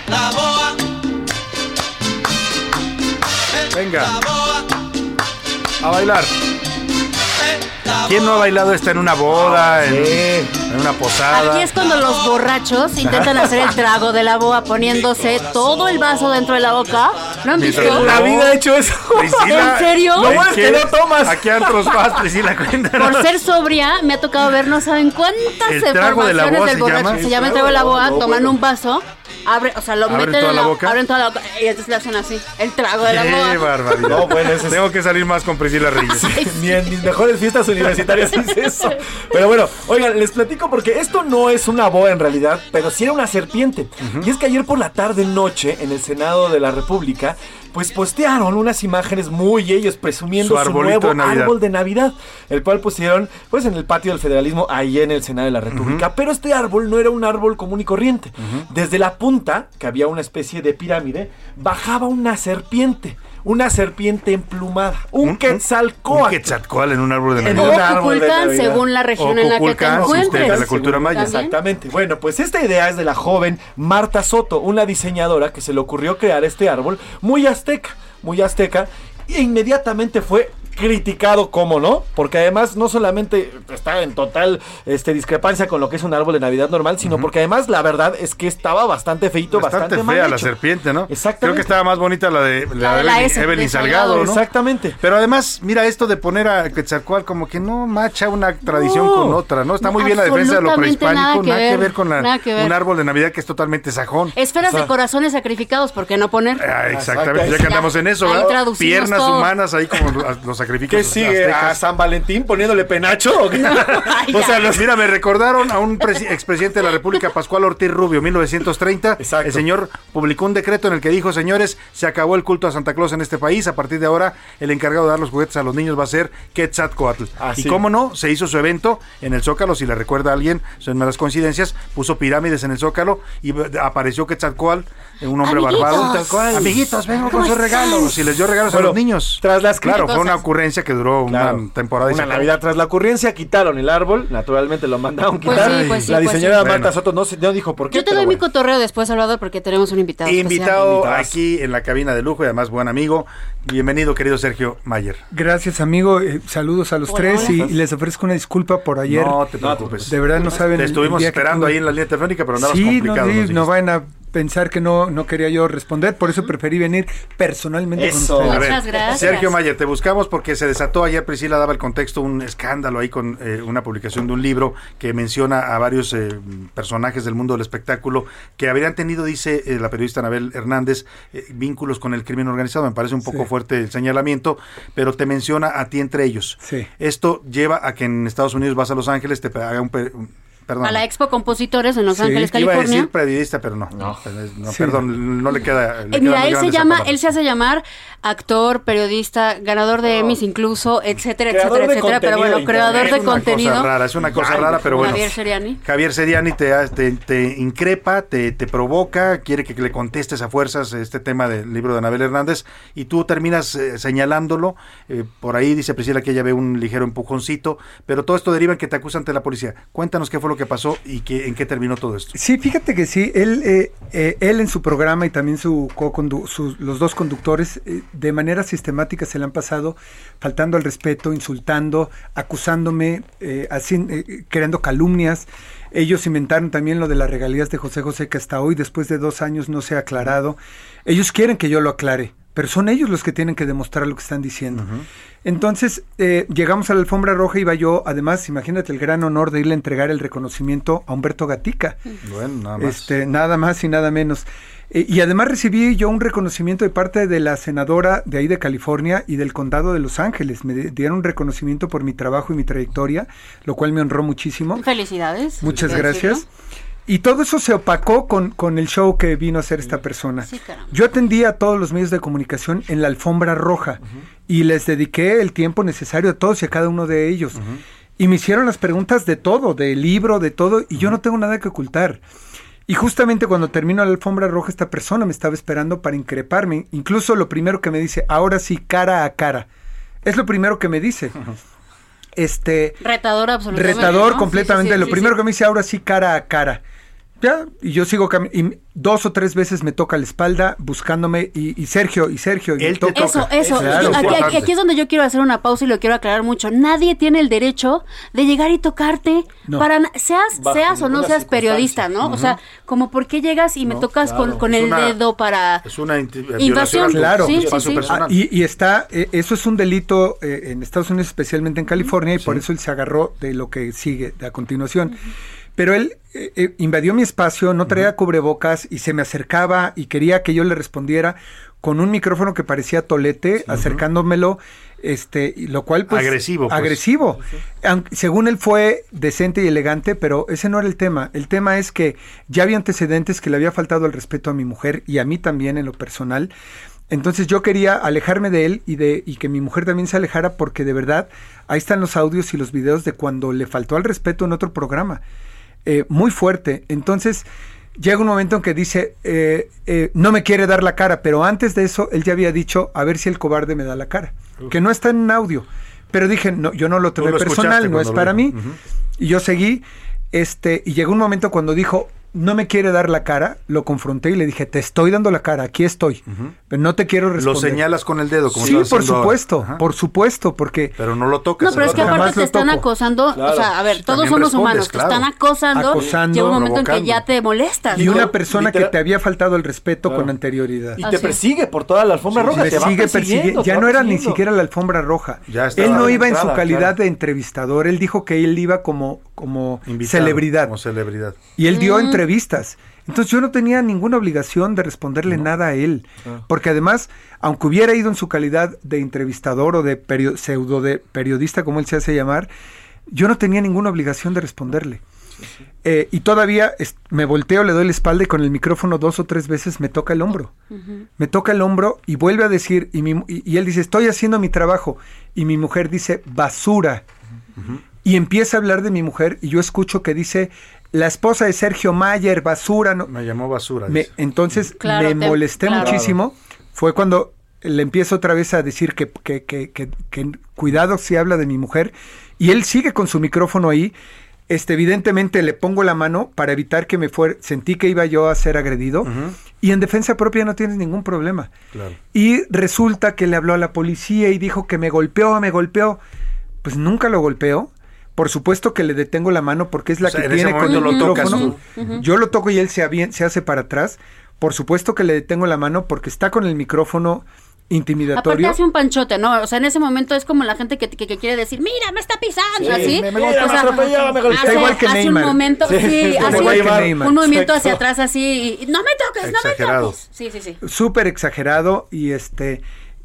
La boa, Venga, la boa, a bailar. la ¿Quién no ha bailado esta en una boda, en, Sí. en una posada? Aquí es cuando los borrachos intentan hacer el trago de la boa poniéndose todo el vaso dentro de la boca. ¿No han visto? Mientras- En la vida he hecho eso. Priscila, ¿En serio? Lo bueno es que ¿qué? no tomas. ¿A qué antros vas, Priscila? Cuéntanos. Por ser sobria, me ha tocado ver no saben cuántas ¿El trago de la boa del se borracho. llama? Se llama el trago de la boa, No, toman bueno. un vaso, abre, o sea, lo ¿Abren meten toda en la la boca? abren toda la boca y entonces le hacen así, el trago de la ¡Qué boa. barbaridad! No, bueno, es- Tengo que salir más con Priscila Reyes. Ni en mis mejores fiestas universitarias hice eso. Pero bueno, oigan, les platico porque esto no es una boa en realidad, pero sí era una serpiente. Y es que ayer por la tarde noche, en el Senado de la República, pues postearon unas imágenes muy ellos presumiendo Su nuevo de árbol de Navidad, el cual pusieron pues en el patio del federalismo ahí en el Senado de la República. Pero este árbol no era un árbol común y corriente. Desde la punta, que había una especie de pirámide, bajaba una serpiente. Una serpiente emplumada, un, Un quetzalcóatl. quetzalcóatl en un árbol de En Navidad. un O árbol de Navidad. según la región O en la que te Kukulcán, si usted es de encuentres. la cultura maya. También. Exactamente. Bueno, pues esta idea es de la joven Marta Soto, una diseñadora que se le ocurrió crear este árbol muy azteca, muy azteca, e inmediatamente fue criticado, ¿cómo no? Porque además no solamente está en total este, discrepancia con lo que es un árbol de Navidad normal, sino porque además la verdad es que estaba bastante feito, Bastante, bastante, mal fea la hecho. serpiente, ¿no? Exactamente. Creo que estaba más bonita la de, la La de la Evelyn, S- Evelyn de Salgado. ¿no? Exactamente. Pero además, mira esto de poner a Quetzalcóatl como que no macha una tradición No. con otra, ¿no? Está muy bien la defensa de lo prehispánico, nada que ver, con la- nada que ver. un árbol de Navidad que es totalmente sajón. Esferas O sea, de corazones sacrificados, ¿por qué no poner? ah, exactamente, ya que andamos en eso, ¿verdad? Piernas todo. humanas ahí como los, los sacrificios ¿Qué sigue? ¿A. San Valentín poniéndole penacho? ¿O, qué? O sea, los- mira, me recordaron a un presi- expresidente de la República, Pascual Ortiz Rubio, 1930. El señor publicó un decreto en el que dijo, señores, se acabó el culto a Santa Claus en este país. A partir de ahora, el encargado de dar los juguetes a los niños va a ser Quetzalcoatl. Ah, y sí. cómo no, se hizo su evento en el Zócalo, si le recuerda a alguien, son las coincidencias, puso pirámides en el Zócalo y apareció Quetzalcoatl, un hombre Amiguitos. barbado. Amiguitos, vengo con ¿Cómo sus regalos. Y les dio regalos a Bueno, los niños. Tras las Claro, fue una ocurrencia que duró Claro. una temporada. Una. Navidad tras la ocurrencia quitaron el árbol, naturalmente lo mandaron Pues quitar. sí, pues sí, la pues diseñadora sí. Marta Bueno. Soto no, se- no dijo por qué. Yo te doy mi bueno. cotorreo después, Salvador, porque tenemos un invitado. Invitado especial. aquí en la cabina de lujo y además buen amigo. Bienvenido, querido Sergio Mayer. Gracias, amigo. Eh, saludos a los Hola, tres hola. y, y les ofrezco una disculpa por ayer. No te preocupes. De verdad no saben. Te estuvimos el día que esperando ahí en la línea telefónica, pero andabas sí, complicado. No, nos sí, no vayan a pensar que no, no quería yo responder, por eso preferí venir personalmente con ustedes. A ver, Sergio Mayer, te buscamos porque se desató ayer, Priscila daba el contexto, un escándalo ahí con eh, una publicación de un libro que menciona a varios eh, personajes del mundo del espectáculo que habrían tenido, dice eh, la periodista Anabel Hernández, eh, vínculos con el crimen organizado. Me parece un poco Sí. fuerte el señalamiento, pero te menciona a ti entre ellos. Sí. Esto lleva a que en Estados Unidos vas a Los Ángeles, te haga un... perdón. A la Expo Compositores en Los Sí, Ángeles, Iba a California. decir periodista, pero no. No, no, Sí. perdón, no le queda. le Eh, mira, él se llama, él se hace llamar actor, periodista, ganador de Emmys incluso, etcétera, Creador etcétera, etcétera, pero bueno, creador internet. de Es una contenido. cosa rara, es una cosa rara, pero bueno. Javier Seriani. Javier Seriani te, te, te increpa, te, te provoca, quiere que le contestes a fuerzas este tema del libro de Anabel Hernández y tú terminas eh, señalándolo. eh, por ahí dice Priscila que ella ve un ligero empujoncito, pero todo esto deriva en que te acusan ante la policía. Cuéntanos qué fue lo que pasó y en qué terminó todo esto. Sí, fíjate que sí, él, eh, eh, él en su programa y también su, sus- los dos conductores eh, de manera sistemática se le han pasado faltando al respeto, insultando, acusándome, así, creando calumnias. Ellos inventaron también lo de las regalías de José José que hasta hoy, después de dos años, no se ha aclarado. Ellos quieren que yo lo aclare, pero son ellos los que tienen que demostrar lo que están diciendo. Entonces, eh, llegamos a la alfombra roja y iba yo, además, imagínate el gran honor de irle a entregar el reconocimiento a Humberto Gatica. Bueno, nada más. Este, nada más y nada menos. Eh, y además recibí yo un reconocimiento de parte de la senadora de ahí de California y del condado de Los Ángeles. Me di- dieron un reconocimiento por mi trabajo y mi trayectoria, lo cual me honró muchísimo. Felicidades. Muchas gracias. decirlo. Y todo eso se opacó con, con el show que vino a hacer esta persona. Yo atendí a todos los medios de comunicación en la alfombra roja y les dediqué el tiempo necesario a todos y a cada uno de ellos. Y me hicieron las preguntas de todo, del libro, de todo, y yo no tengo nada que ocultar. Y justamente cuando termino la alfombra roja, esta persona me estaba esperando para increparme. Incluso lo primero que me dice, ahora sí, cara a cara. Es lo primero que me dice. Este, Retador absolutamente. retador ¿no? completamente. Sí, sí, sí, lo sí, primero sí. que me dice ahora sí cara a cara. Ya, y yo sigo caminando. Y dos o tres veces me toca la espalda buscándome. Y, y Sergio, y Sergio. Y me toca. Eso, eso. Claro. Yo- aquí, aquí- aquí es donde yo quiero hacer una pausa y lo quiero aclarar mucho. Nadie tiene el derecho de llegar y tocarte No. para seas Bajo seas o no seas periodista, ¿no? O sea, como por qué llegas y me tocas con, con el una- dedo para Es una Invasión. Claro. Sí, sí. Ah, y, y está, eh, eso es un delito eh, en Estados Unidos, especialmente en California, y por eso él se agarró de lo que sigue de a continuación. Pero él eh, eh, invadió mi espacio, no traía cubrebocas y se me acercaba y quería que yo le respondiera con un micrófono que parecía tolete, acercándomelo, este, lo cual pues Agresivo, pues. agresivo. Aunque, según él fue decente y elegante, pero ese no era el tema. El tema es que ya había antecedentes que le había faltado el respeto a mi mujer y a mí también en lo personal. Entonces yo quería alejarme de él y de y que mi mujer también se alejara porque de verdad ahí están los audios y los videos de cuando le faltó al respeto en otro programa. Eh, muy fuerte. Entonces llega un momento en que dice, eh, eh, no me quiere dar la cara, pero antes de eso él ya había dicho, a ver si el cobarde me da la cara. Que no está en un audio. Pero dije, no, yo no lo tomé lo personal, no es lo para mí. Y yo seguí, este, y llegó un momento cuando dijo, no me quiere dar la cara, lo confronté y le dije, te estoy dando la cara, aquí estoy, pero no te quiero Lo responder. señalas con el dedo, como sí, por supuesto, por supuesto, porque... Pero no lo tocas. No, pero es que aparte te lo están acosando, Claro. o sea, a ver, Sí, todos también somos humanos, claro. te están acosando, Acosando, llega un momento en que ya te molestas. Y ¿no? una persona que te había faltado el respeto Claro. con anterioridad. Y te persigue por toda la alfombra roja. Te sigue persiguiendo, Ya no era ni siquiera la alfombra roja. Él no iba en su calidad de entrevistador. Él dijo que él iba como, como Invitado, celebridad. Como celebridad. Y él dio Mm. entrevistas. Entonces yo no tenía ninguna obligación de responderle nada a él. Ah. Porque además, aunque hubiera ido en su calidad de entrevistador o de perio- pseudo de periodista, como él se hace llamar, yo no tenía ninguna obligación de responderle. Eh, y todavía me volteo, le doy la espalda y con el micrófono dos o tres veces me toca el hombro. Me toca el hombro y vuelve a decir, y, mi y- y él dice, estoy haciendo mi trabajo. Y mi mujer dice, basura. Y empieza a hablar de mi mujer y yo escucho que dice, la esposa de Sergio Mayer, basura. No. Me llamó basura. Me- entonces Claro, me te- molesté claro. muchísimo. Fue cuando le empiezo otra vez a decir que, que, que, que- que cuidado si habla de mi mujer. Y él sigue con su micrófono ahí. Este, evidentemente le pongo la mano para evitar que me fuera. Sentí que iba yo a ser agredido. Y en defensa propia no tienes ningún problema. Claro. Y resulta que le habló a la policía y dijo que me golpeó, me golpeó. Pues nunca lo golpeó. Por supuesto que le detengo la mano porque es la O sea, que en ese tiene con el lo tocas micrófono. tú. Yo lo toco y él se, avien- se hace para atrás. Por supuesto que le detengo la mano porque está con el micrófono Aparte intimidatorio. hace un panchote, ¿no? O sea, en ese momento es como la gente que, que- que quiere decir, mira, me está pisando, Sí, así. me- me- mira, O sea, me golpeó. hace- Está igual que hace Neymar. un momento, Sí, sí, está hace igual que Neymar. un movimiento hacia atrás así, y, no me toques, no me Exagerado. toques. Sí, sí, sí. Súper exagerado y este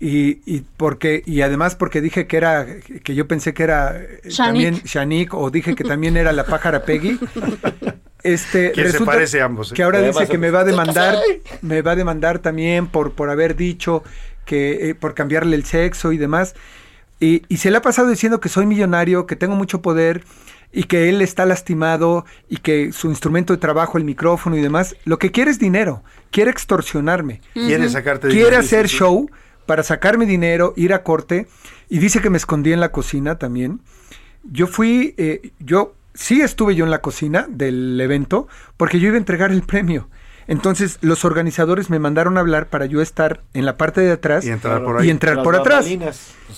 y, y porque y además porque dije que era que yo pensé que era eh, Shanique. también Shanique o dije que también era la pájara Peggy. Este Que se resulta parece a ambos, ¿eh? Que ahora dice que me va a ¿qué demandar, me va a demandar también por por haber dicho que eh, por cambiarle el sexo y demás. Y, y se le ha pasado diciendo que soy millonario, que tengo mucho poder y que él está lastimado y que su instrumento de trabajo, el micrófono y demás, lo que quiere es dinero, quiere extorsionarme Quiere sacarte quiere dinero. hacer Sí, sí. show para sacarme dinero, ir a corte y dice que me escondí en la cocina también. Yo fui, eh, yo sí estuve yo en la cocina del evento porque yo iba a entregar el premio. Entonces los organizadores me mandaron a hablar para yo estar en la parte de atrás Y entrar por ahí. y entrar Las por atrás.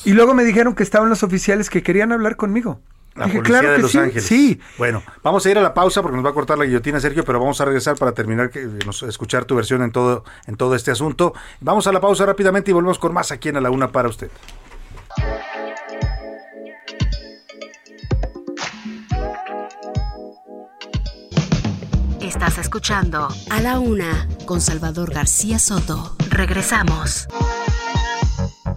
Y luego me dijeron que estaban los oficiales que querían hablar conmigo. La Dije, policía claro de que Los sí, Ángeles. sí. Bueno, vamos a ir a la pausa porque nos va a cortar la guillotina Sergio, pero vamos a regresar para terminar que nos- escuchar tu versión en todo en todo este asunto. Vamos a la pausa rápidamente y volvemos con más aquí en A la Una para usted. Estás escuchando A la Una con Salvador García Soto. Regresamos.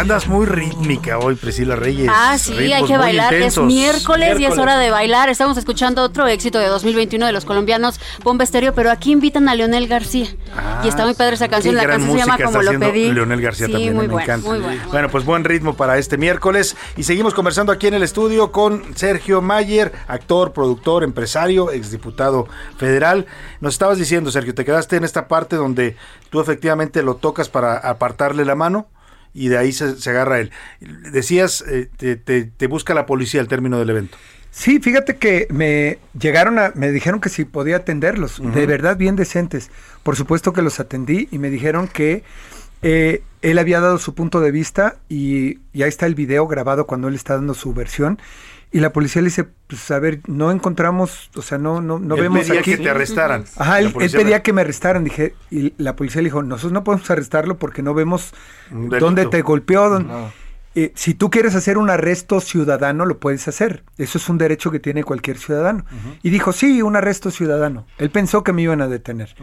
Andas muy rítmica hoy, Priscila Reyes. Ah, sí, hay que bailar. intensos. Es miércoles, y es hora de bailar. Estamos escuchando otro éxito de 2021 de los colombianos Bomba Estéreo, pero aquí invitan a Leonel García. Ah, y está muy padre esa canción. La canción se llama Como lo pedí. Leonel García sí, también, muy me encanta. muy. Bueno, pues buen ritmo para este miércoles y seguimos conversando aquí en el estudio con Sergio Mayer, actor, productor, empresario, exdiputado federal. Nos estabas diciendo, Sergio, te quedaste en esta parte donde tú efectivamente lo tocas para apartarle la mano y de ahí se, se agarra él. Decías, eh, te, te- te busca la policía al término del evento. Sí, fíjate que me llegaron a, me dijeron que si podía atenderlos, de verdad bien decentes. Por supuesto que los atendí y me dijeron que eh, él había dado su punto de vista y, y ahí está el video grabado cuando él está dando su versión. Y la policía le dice, pues a ver, no encontramos, o sea, no, no, no Él vemos pedía aquí. que te arrestaran. Ajá, él, él pedía que me arrestaran, dije, y la policía le dijo, nosotros no podemos arrestarlo porque no vemos dónde te golpeó. dónde-". No. Eh, si tú quieres hacer un arresto ciudadano, lo puedes hacer. Eso es un derecho que tiene cualquier ciudadano. Y dijo, sí, un arresto ciudadano. Él pensó que me iban a detener.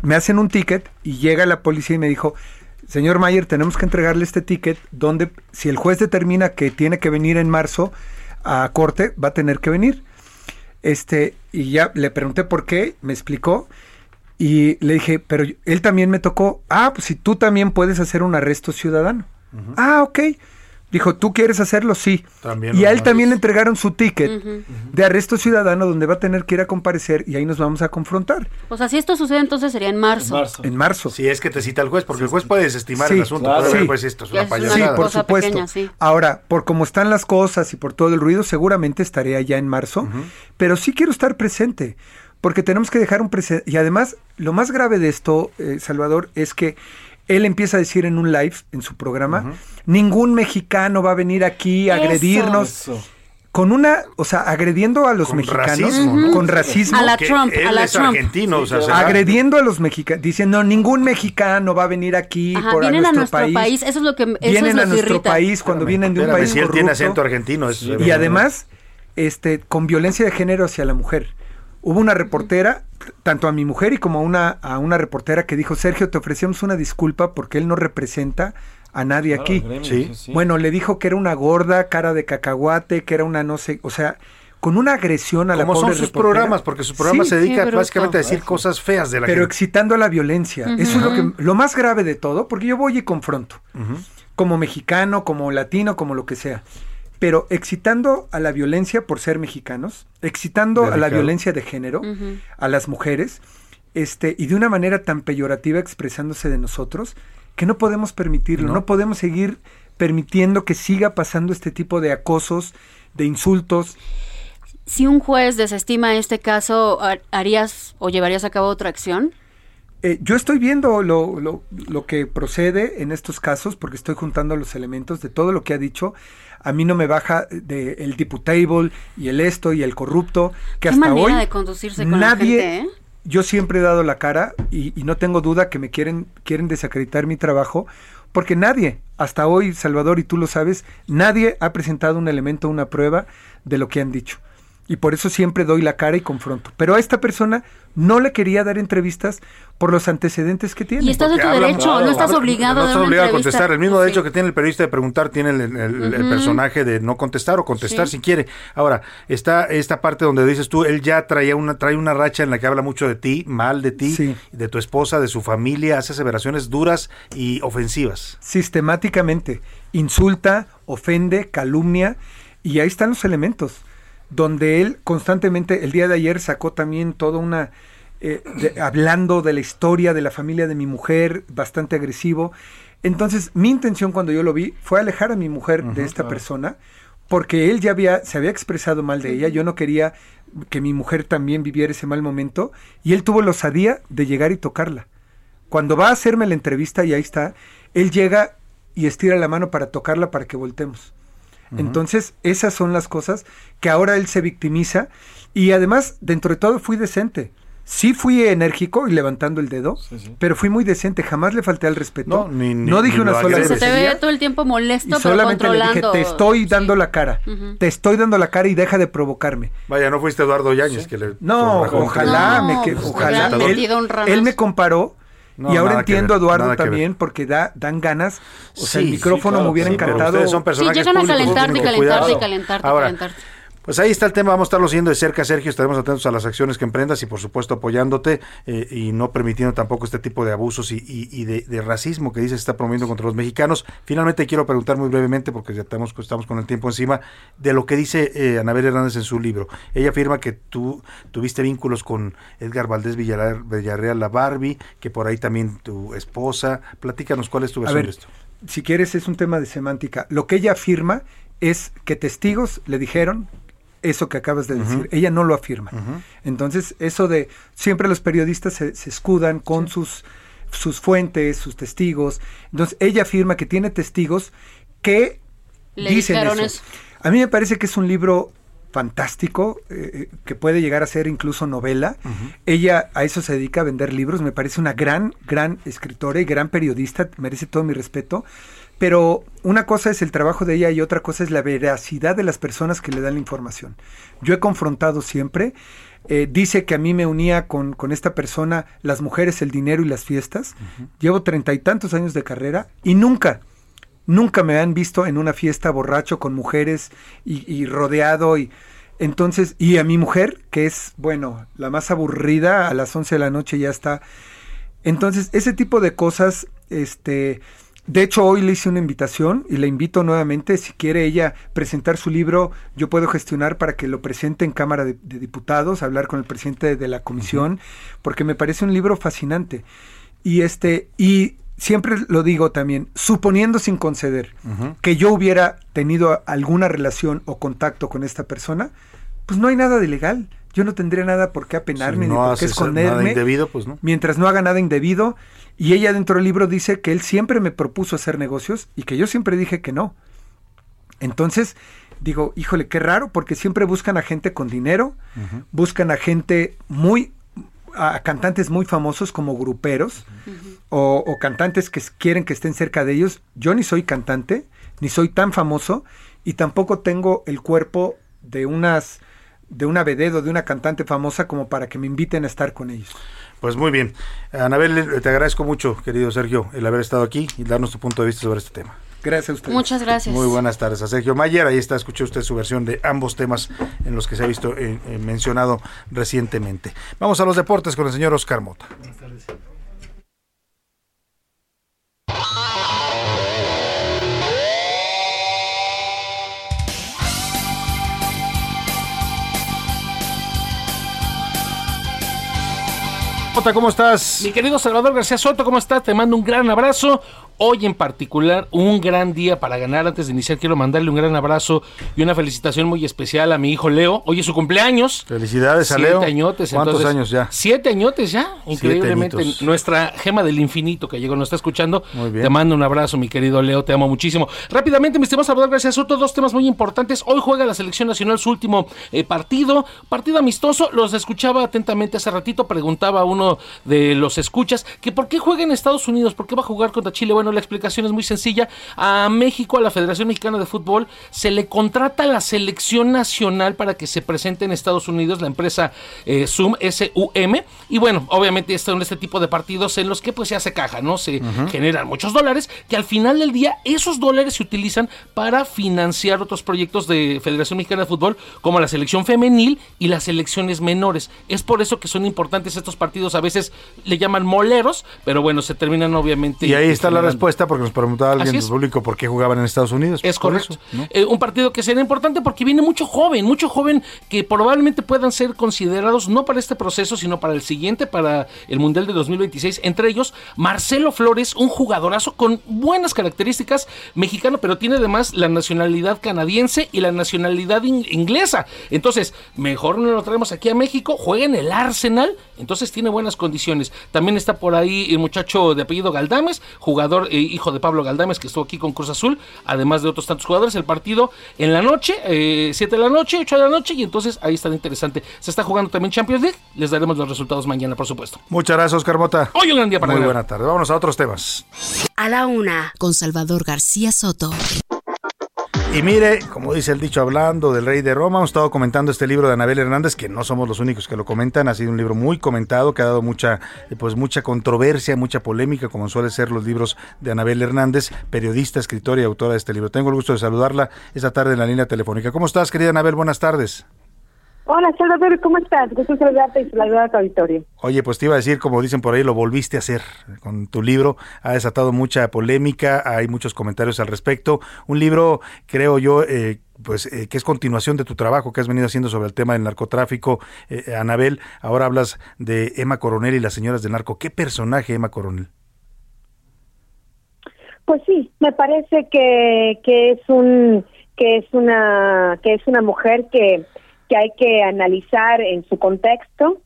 Me hacen un ticket y llega la policía y me dijo, señor Mayer, tenemos que entregarle este ticket donde si el juez determina que tiene que venir en marzo a corte, va a tener que venir. Este, y ya le pregunté por qué, me explicó y le dije, pero él también me tocó, ah, pues si tú también puedes hacer un arresto ciudadano. Ah, ok. Dijo, ¿tú quieres hacerlo? Sí. También y a él también le entregaron su ticket de arresto ciudadano donde va a tener que ir a comparecer y ahí nos vamos a confrontar. O sea, si esto sucede, entonces sería en marzo. En marzo. Si es que te cita el juez, porque el juez puede desestimar Sí, el asunto. claro. puede ver, Sí. pues esto es una payasada. Sí, por supuesto. pequeña, sí. Ahora, por cómo están las cosas y por todo el ruido, seguramente estaré allá en marzo, pero sí quiero estar presente, porque tenemos que dejar un presente. Y además, lo más grave de esto, eh, Salvador, es que él empieza a decir en un live, en su programa, ningún mexicano va a venir aquí a Eso. agredirnos. Con una, o sea, agrediendo a los Con mexicanos, racismo, ¿no? con racismo. A la Que Trump, él a la es Trump. argentino, o sea, agrediendo a los mexicanos, diciendo ningún mexicano va a venir aquí Ajá, por vienen a nuestro, nuestro país. Eso es lo que eso vienen es lo a que nuestro irrita. país cuando vienen de un Espérame, país si él tiene acento argentino. Es, y además este con violencia de género hacia la mujer hubo una reportera tanto a mi mujer y como a una a una reportera que dijo Sergio te ofrecemos una disculpa porque él no representa a nadie Claro, aquí gremio, Sí. sí, sí. bueno le dijo que era una gorda cara de cacahuate que era una no sé o sea con una agresión a la Como son sus reportera. programas, porque su programa Sí, se dedica básicamente a decir cosas feas de la pero gente. excitando a la violencia. Eso es lo que lo más grave de todo, porque yo voy y confronto, como mexicano, como latino, como lo que sea. Pero excitando a la violencia por ser mexicanos, excitando a la violencia de género, a las mujeres, este, y de una manera tan peyorativa expresándose de nosotros, que no podemos permitirlo, No. no podemos seguir permitiendo que siga pasando este tipo de acosos, de insultos. Si un juez desestima este caso, ¿har- ¿harías o llevarías a cabo otra acción? Eh, yo estoy viendo lo, lo- lo que procede en estos casos porque estoy juntando los elementos de todo lo que ha dicho. A mí no me baja de el diputable y el esto y el corrupto que Qué hasta manera hoy de conducirse con nadie. la gente, ¿eh? Yo siempre he dado la cara y, y no tengo duda que me quieren quieren desacreditar mi trabajo porque nadie hasta hoy Salvador y tú lo sabes nadie ha presentado un elemento una prueba de lo que han dicho y por eso siempre doy la cara y confronto. Pero a esta persona no le quería dar entrevistas por los antecedentes que tiene. Y estás en tu derecho, no estás obligado no a dar estás obligado a contestar. El mismo Sí. derecho que tiene el periodista de preguntar tiene el, el- el- el Ujú. personaje de no contestar o contestar Sí. si quiere. Ahora, está esta parte donde dices tú, él ya traía una, trae una racha en la que habla mucho de ti, mal de ti, Sí. de tu esposa, de su familia, hace aseveraciones duras y ofensivas. sistemáticamente insulta, ofende, calumnia y ahí están los elementos donde él constantemente el día de ayer sacó también toda una eh, de- hablando de la historia de la familia de mi mujer bastante agresivo. Entonces mi intención cuando yo lo vi fue alejar a mi mujer de esta persona porque él ya había se había expresado mal de ella. Yo no quería que mi mujer también viviera ese mal momento y él tuvo la osadía de llegar y tocarla. Cuando va a hacerme la entrevista y ahí está, él llega y estira la mano para tocarla para que voltemos. Entonces, esas son las cosas que ahora él se victimiza y además, dentro de todo, fui decente. Sí fui enérgico y levantando el dedo, pero fui muy decente, jamás le falté al respeto. No, ni- ni- no dije ni una sola agredes. Se te todo el tiempo molesto, y pero solamente le dije, te estoy dando la cara, te estoy dando la cara y deja de provocarme. Vaya, no fuiste Eduardo Yáñez que le... No, ojalá No, me que, pues, ojalá. él me comparó No, y ahora entiendo a ver, Eduardo también porque da dan ganas. O sea, el micrófono sí, claro, me hubiera sí, encantado. son Sí, llegan a calentarte calentarte calentarte y Ahora, calentarte. Pues ahí está el tema, vamos a estarlo siguiendo de cerca, Sergio, estaremos atentos a las acciones que emprendas y por supuesto apoyándote eh, y no permitiendo tampoco este tipo de abusos y, y- y de, de racismo que dices está promoviendo contra los mexicanos. Finalmente quiero preguntar muy brevemente, porque ya estamos, estamos con el tiempo encima, de lo que dice eh, Anabel Hernández en su libro. Ella afirma que tú tuviste vínculos con Edgar Valdés Villarreal, Villarreal la Barbie, que por ahí también tu esposa. Platícanos cuál es tu A versión ver, de esto. si quieres es un tema de semántica. Lo que ella afirma es que testigos le dijeron eso que acabas de decir. Ella no lo afirma. Entonces, eso de siempre los periodistas se, se escudan con sus sus fuentes, sus testigos. Entonces, ella afirma que tiene testigos que Le dicen eso. eso. A mí me parece que es un libro fantástico, eh, que puede llegar a ser incluso novela. Ella a eso se dedica a vender libros, me parece una gran, gran escritora y gran periodista, merece todo mi respeto. Pero una cosa es el trabajo de ella y otra cosa es la veracidad de las personas que le dan la información. Yo he confrontado siempre, eh, dice que a mí me unía con, con, esta persona las mujeres, el dinero y las fiestas. Llevo treinta y tantos años de carrera y nunca, nunca me han visto en una fiesta borracho con mujeres y, y rodeado y entonces, y a mi mujer, que es, bueno, la más aburrida, a las 11 de la noche ya está. Entonces, ese tipo de cosas, este, de hecho, hoy le hice una invitación y la invito nuevamente. Si quiere ella presentar su libro, yo puedo gestionar para que lo presente en Cámara de, de Diputados, hablar con el presidente de la comisión, uh -huh. porque me parece un libro fascinante. Y este, y siempre lo digo también, suponiendo sin conceder uh -huh. que yo hubiera tenido alguna relación o contacto con esta persona, pues no hay nada de ilegal. Yo no tendría nada por qué apenarme si no ni por qué esconderme. Nada indebido, pues no. Mientras no haga nada indebido. Y ella dentro del libro dice que él siempre me propuso hacer negocios y que yo siempre dije que no. Entonces, digo, híjole, qué raro, porque siempre buscan a gente con dinero, uh -huh. buscan a gente muy, a cantantes muy famosos como gruperos, uh -huh. o, o cantantes que quieren que estén cerca de ellos. Yo ni soy cantante, ni soy tan famoso, y tampoco tengo el cuerpo de unas de una vedette de una cantante famosa como para que me inviten a estar con ellos. Pues muy bien. Anabel, te agradezco mucho, querido Sergio, el haber estado aquí y darnos tu punto de vista sobre este tema. Gracias a usted. Muchas gracias. Muy buenas tardes a Sergio Mayer. Ahí está, escuchó usted su versión de ambos temas en los que se ha visto eh, eh, mencionado recientemente. Vamos a los deportes con el señor Oscar Mota. Buenas tardes. ¿Cómo estás? Mi querido Salvador García Soto, ¿cómo estás? Te mando un gran abrazo. Hoy en particular, un gran día para ganar. Antes de iniciar, quiero mandarle un gran abrazo y una felicitación muy especial a mi hijo Leo. Hoy es su cumpleaños. Felicidades a Siete Leo. añotes. ¿Cuántos entonces, años ya? Siete añotes ya, increíblemente. Nuestra gema del infinito que llegó, nos está escuchando. Muy bien. Te mando un abrazo, mi querido Leo. Te amo muchísimo. Rápidamente, mis temas, Salvador García Soto, dos temas muy importantes. Hoy juega la selección nacional su último eh, partido. Partido amistoso. Los escuchaba atentamente hace ratito. Preguntaba a uno de los escuchas que por qué juega en Estados Unidos, por qué va a jugar contra Chile. Bueno, la explicación es muy sencilla. A México, a la Federación Mexicana de Fútbol, se le contrata a la selección nacional para que se presente en Estados Unidos, la empresa eh, Zoom, S-U-M. Y bueno, obviamente están este tipo de partidos en los que pues se hace caja, ¿no? Se generan muchos dólares, que al final del día esos dólares se utilizan para financiar otros proyectos de Federación Mexicana de Fútbol, como la selección femenil y las selecciones menores. Es por eso que son importantes estos partidos, a veces le llaman moleros, pero bueno, se terminan obviamente. Y ahí está la. Respuesta porque nos preguntaba alguien del público por qué jugaban en Estados Unidos. Es Por correcto. eso, ¿no? Eh, un partido que será importante porque viene mucho joven, mucho joven que probablemente puedan ser considerados no para este proceso, sino para el siguiente, para el Mundial de 2026. Entre ellos, Marcelo Flores, un jugadorazo con buenas características mexicano, pero tiene además la nacionalidad canadiense y la nacionalidad in- inglesa. Entonces, mejor no lo traemos aquí a México, juega en el Arsenal, entonces tiene buenas condiciones. También está por ahí el muchacho de apellido Galdames, jugador eh, hijo de Pablo Galdames que estuvo aquí con Cruz Azul, además de otros tantos jugadores. El partido en la noche, 7 de la noche, 8 de la noche, y entonces ahí está interesante. Se está jugando también Champions League, les daremos los resultados mañana, por supuesto. Muchas gracias, Oscar Mota. Hoy un gran día para Muy ganar. buena tarde. Vámonos a otros temas. A la una, con Salvador García Soto. Y mire, como dice el dicho hablando del rey de Roma, hemos estado comentando este libro de Anabel Hernández, que no somos los únicos que lo comentan, ha sido un libro muy comentado, que ha dado mucha, eh, pues mucha controversia, mucha polémica, como suele ser los libros de Anabel Hernández, periodista, escritora y autora de este libro. Tengo el gusto de saludarla esta tarde en la línea telefónica. ¿Cómo estás, querida Anabel? Buenas tardes. Hola, Salvador, ¿cómo estás? Gusto saludarte y saludar a tu auditorio. Oye, pues te iba a decir, como dicen por ahí, lo volviste a hacer con tu libro. Ha desatado mucha polémica, hay muchos comentarios al respecto. Un libro, creo yo, eh, pues eh, que es continuación de tu trabajo que has venido haciendo sobre el tema del narcotráfico, eh, Anabel. Ahora hablas de Emma Coronel y las señoras del narco. ¿Qué personaje Emma Coronel? Pues sí, me parece que, que es un que es una que es una mujer que que hay que analizar en su contexto,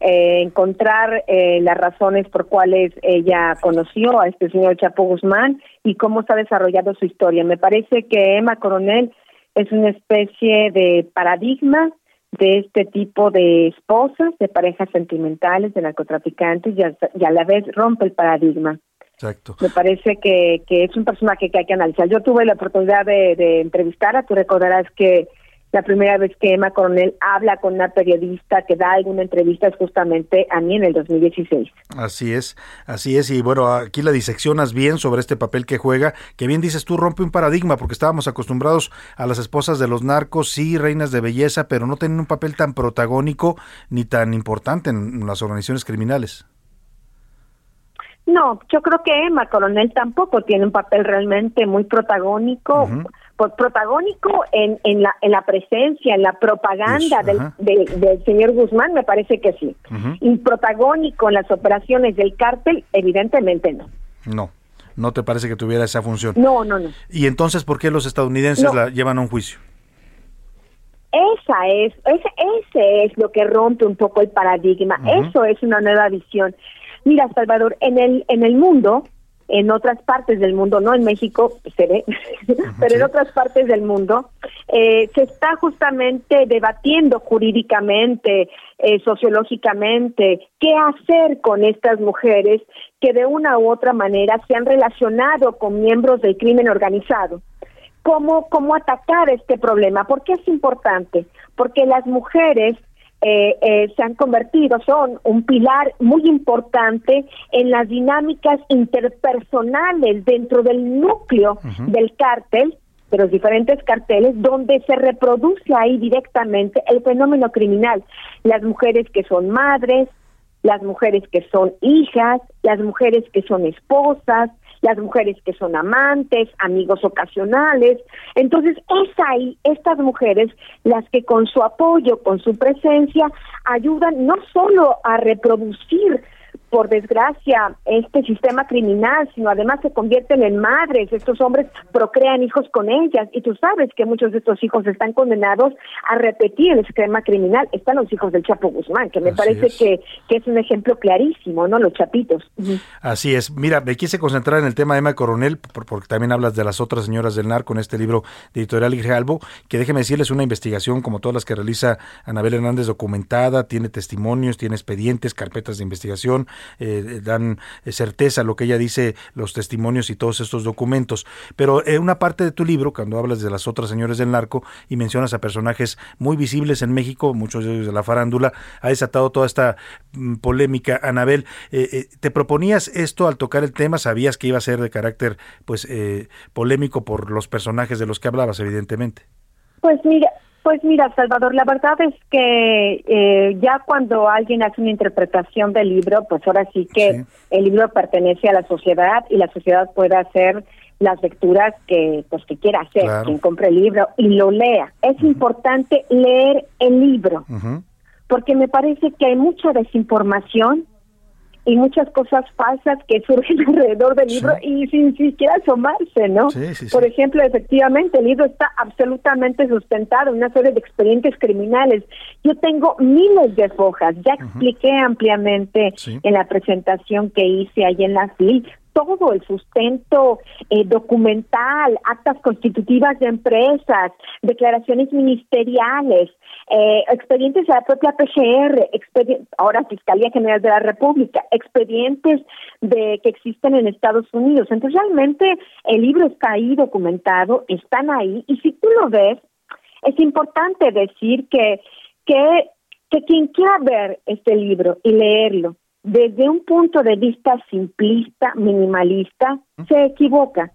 eh, encontrar eh, las razones por cuales ella conoció a este señor Chapo Guzmán y cómo está desarrollando su historia. Me parece que Emma Coronel es una especie de paradigma de este tipo de esposas, de parejas sentimentales, de narcotraficantes y a, y a la vez rompe el paradigma. Exacto. Me parece que, que es un personaje que hay que analizar. Yo tuve la oportunidad de, de entrevistar tú recordarás que la primera vez que Emma Coronel habla con una periodista que da alguna entrevista es justamente a mí en el 2016. Así es, así es, y bueno, aquí la diseccionas bien sobre este papel que juega, que bien dices tú, rompe un paradigma, porque estábamos acostumbrados a las esposas de los narcos, sí, reinas de belleza, pero no tienen un papel tan protagónico ni tan importante en las organizaciones criminales. No, yo creo que Emma Coronel tampoco tiene un papel realmente muy protagónico, pues, protagónico en, en, la, en la presencia, en la propaganda del, del, del señor Guzmán, me parece que sí. Y protagónico en las operaciones del cártel, evidentemente no. No, no te parece que tuviera esa función. No, no, no. ¿Y entonces por qué los estadounidenses No. la llevan a un juicio? Esa es, ese, ese es lo que rompe un poco el paradigma. Eso es una nueva visión. Mira, Salvador, en el en el mundo, en otras partes del mundo, no en México, se ve, pero en otras partes del mundo, eh, se está justamente debatiendo jurídicamente, eh, sociológicamente, qué hacer con estas mujeres que de una u otra manera se han relacionado con miembros del crimen organizado cómo, cómo atacar este problema. ¿Por qué es importante? Porque las mujeres eh, eh, se han convertido, son un pilar muy importante en las dinámicas interpersonales dentro del núcleo del cártel, de los diferentes carteles, donde se reproduce ahí directamente el fenómeno criminal. Las mujeres que son madres, las mujeres que son hijas, las mujeres que son esposas, las mujeres que son amantes, amigos ocasionales. Entonces, es ahí estas mujeres las que con su apoyo, con su presencia, ayudan no solo a reproducir por desgracia, este sistema criminal, sino además se convierten en madres. Estos hombres procrean hijos con ellas y tú sabes que muchos de estos hijos están condenados a repetir el esquema criminal. Están los hijos del Chapo Guzmán, que me Así parece es. que, que es un ejemplo clarísimo, ¿no? Los chapitos. Así es. Mira, me quise concentrar en el tema de Emma Coronel, por- porque también hablas de las otras señoras del narco en este libro de Editorial Grijalbo, que déjeme decirles una investigación como todas las que realiza Anabel Hernández documentada, tiene testimonios, tiene expedientes, carpetas de investigación, eh, dan eh, certeza a lo que ella dice, los testimonios y todos estos documentos. Pero en una parte de tu libro, cuando hablas de las otras señores del narco y mencionas a personajes muy visibles en México, muchos de ellos de la farándula, ha desatado toda esta mm, polémica. Anabel, eh, eh, ¿te proponías esto al tocar el tema? ¿Sabías que iba a ser de carácter pues eh, polémico por los personajes de los que hablabas, evidentemente? Pues mira, pues mira, Salvador, la verdad es que eh, ya cuando alguien hace una interpretación del libro, pues ahora sí que el libro pertenece a la sociedad y la sociedad puede hacer las lecturas que pues que quiera hacer, Claro. quien compre el libro y lo lea. Es importante leer el libro, porque me parece que hay mucha desinformación y muchas cosas falsas que surgen alrededor del libro y sin siquiera asomarse, ¿no? Sí, sí. Por ejemplo, efectivamente, el libro está absolutamente sustentado en una serie de expedientes criminales. Yo tengo miles de fojas, ya expliqué ampliamente en la presentación que hice ahí en la FIL todo el sustento eh, documental, actas constitutivas de empresas, declaraciones ministeriales, eh, expedientes de la propia PGR, ahora Fiscalía General de la República, expedientes de que existen en Estados Unidos. Entonces realmente el libro está ahí documentado, están ahí y si tú lo ves, es importante decir que que que quien quiera ver este libro y leerlo desde un punto de vista simplista, minimalista, se equivoca.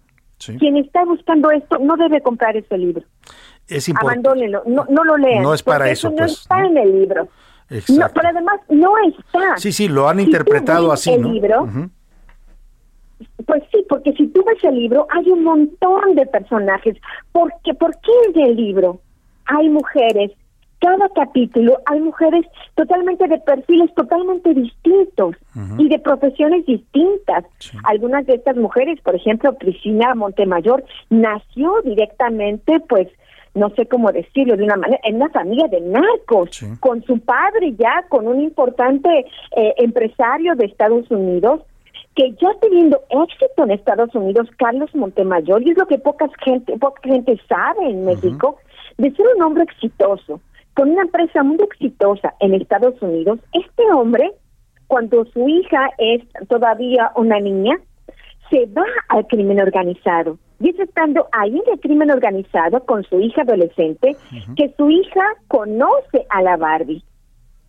Quien está buscando esto no debe comprar ese libro. Es importante. Abandónenlo, no, no lo lean. No es para porque eso, no pues, está en el libro. No, Exacto. pero además no está. Sí, sí, lo han Si interpretado así, el ¿no? libro, Ujú. Pues sí, porque si tú ves el libro, hay un montón de personajes. Porque, ¿Por qué del libro? Hay mujeres. Cada capítulo hay mujeres totalmente de perfiles totalmente distintos y de profesiones distintas. Algunas de estas mujeres, por ejemplo, Cristina Montemayor, nació directamente, pues, no sé cómo decirlo de una manera, en una familia de narcos, con su padre ya, con un importante eh, empresario de Estados Unidos, que ya teniendo éxito en Estados Unidos, Carlos Montemayor, y es lo que poca gente, poca gente sabe en México, de ser un hombre exitoso, con una empresa muy exitosa en Estados Unidos, este hombre, cuando su hija es todavía una niña, se va al crimen organizado. Y es estando ahí en el crimen organizado con su hija adolescente que su hija conoce a la Barbie.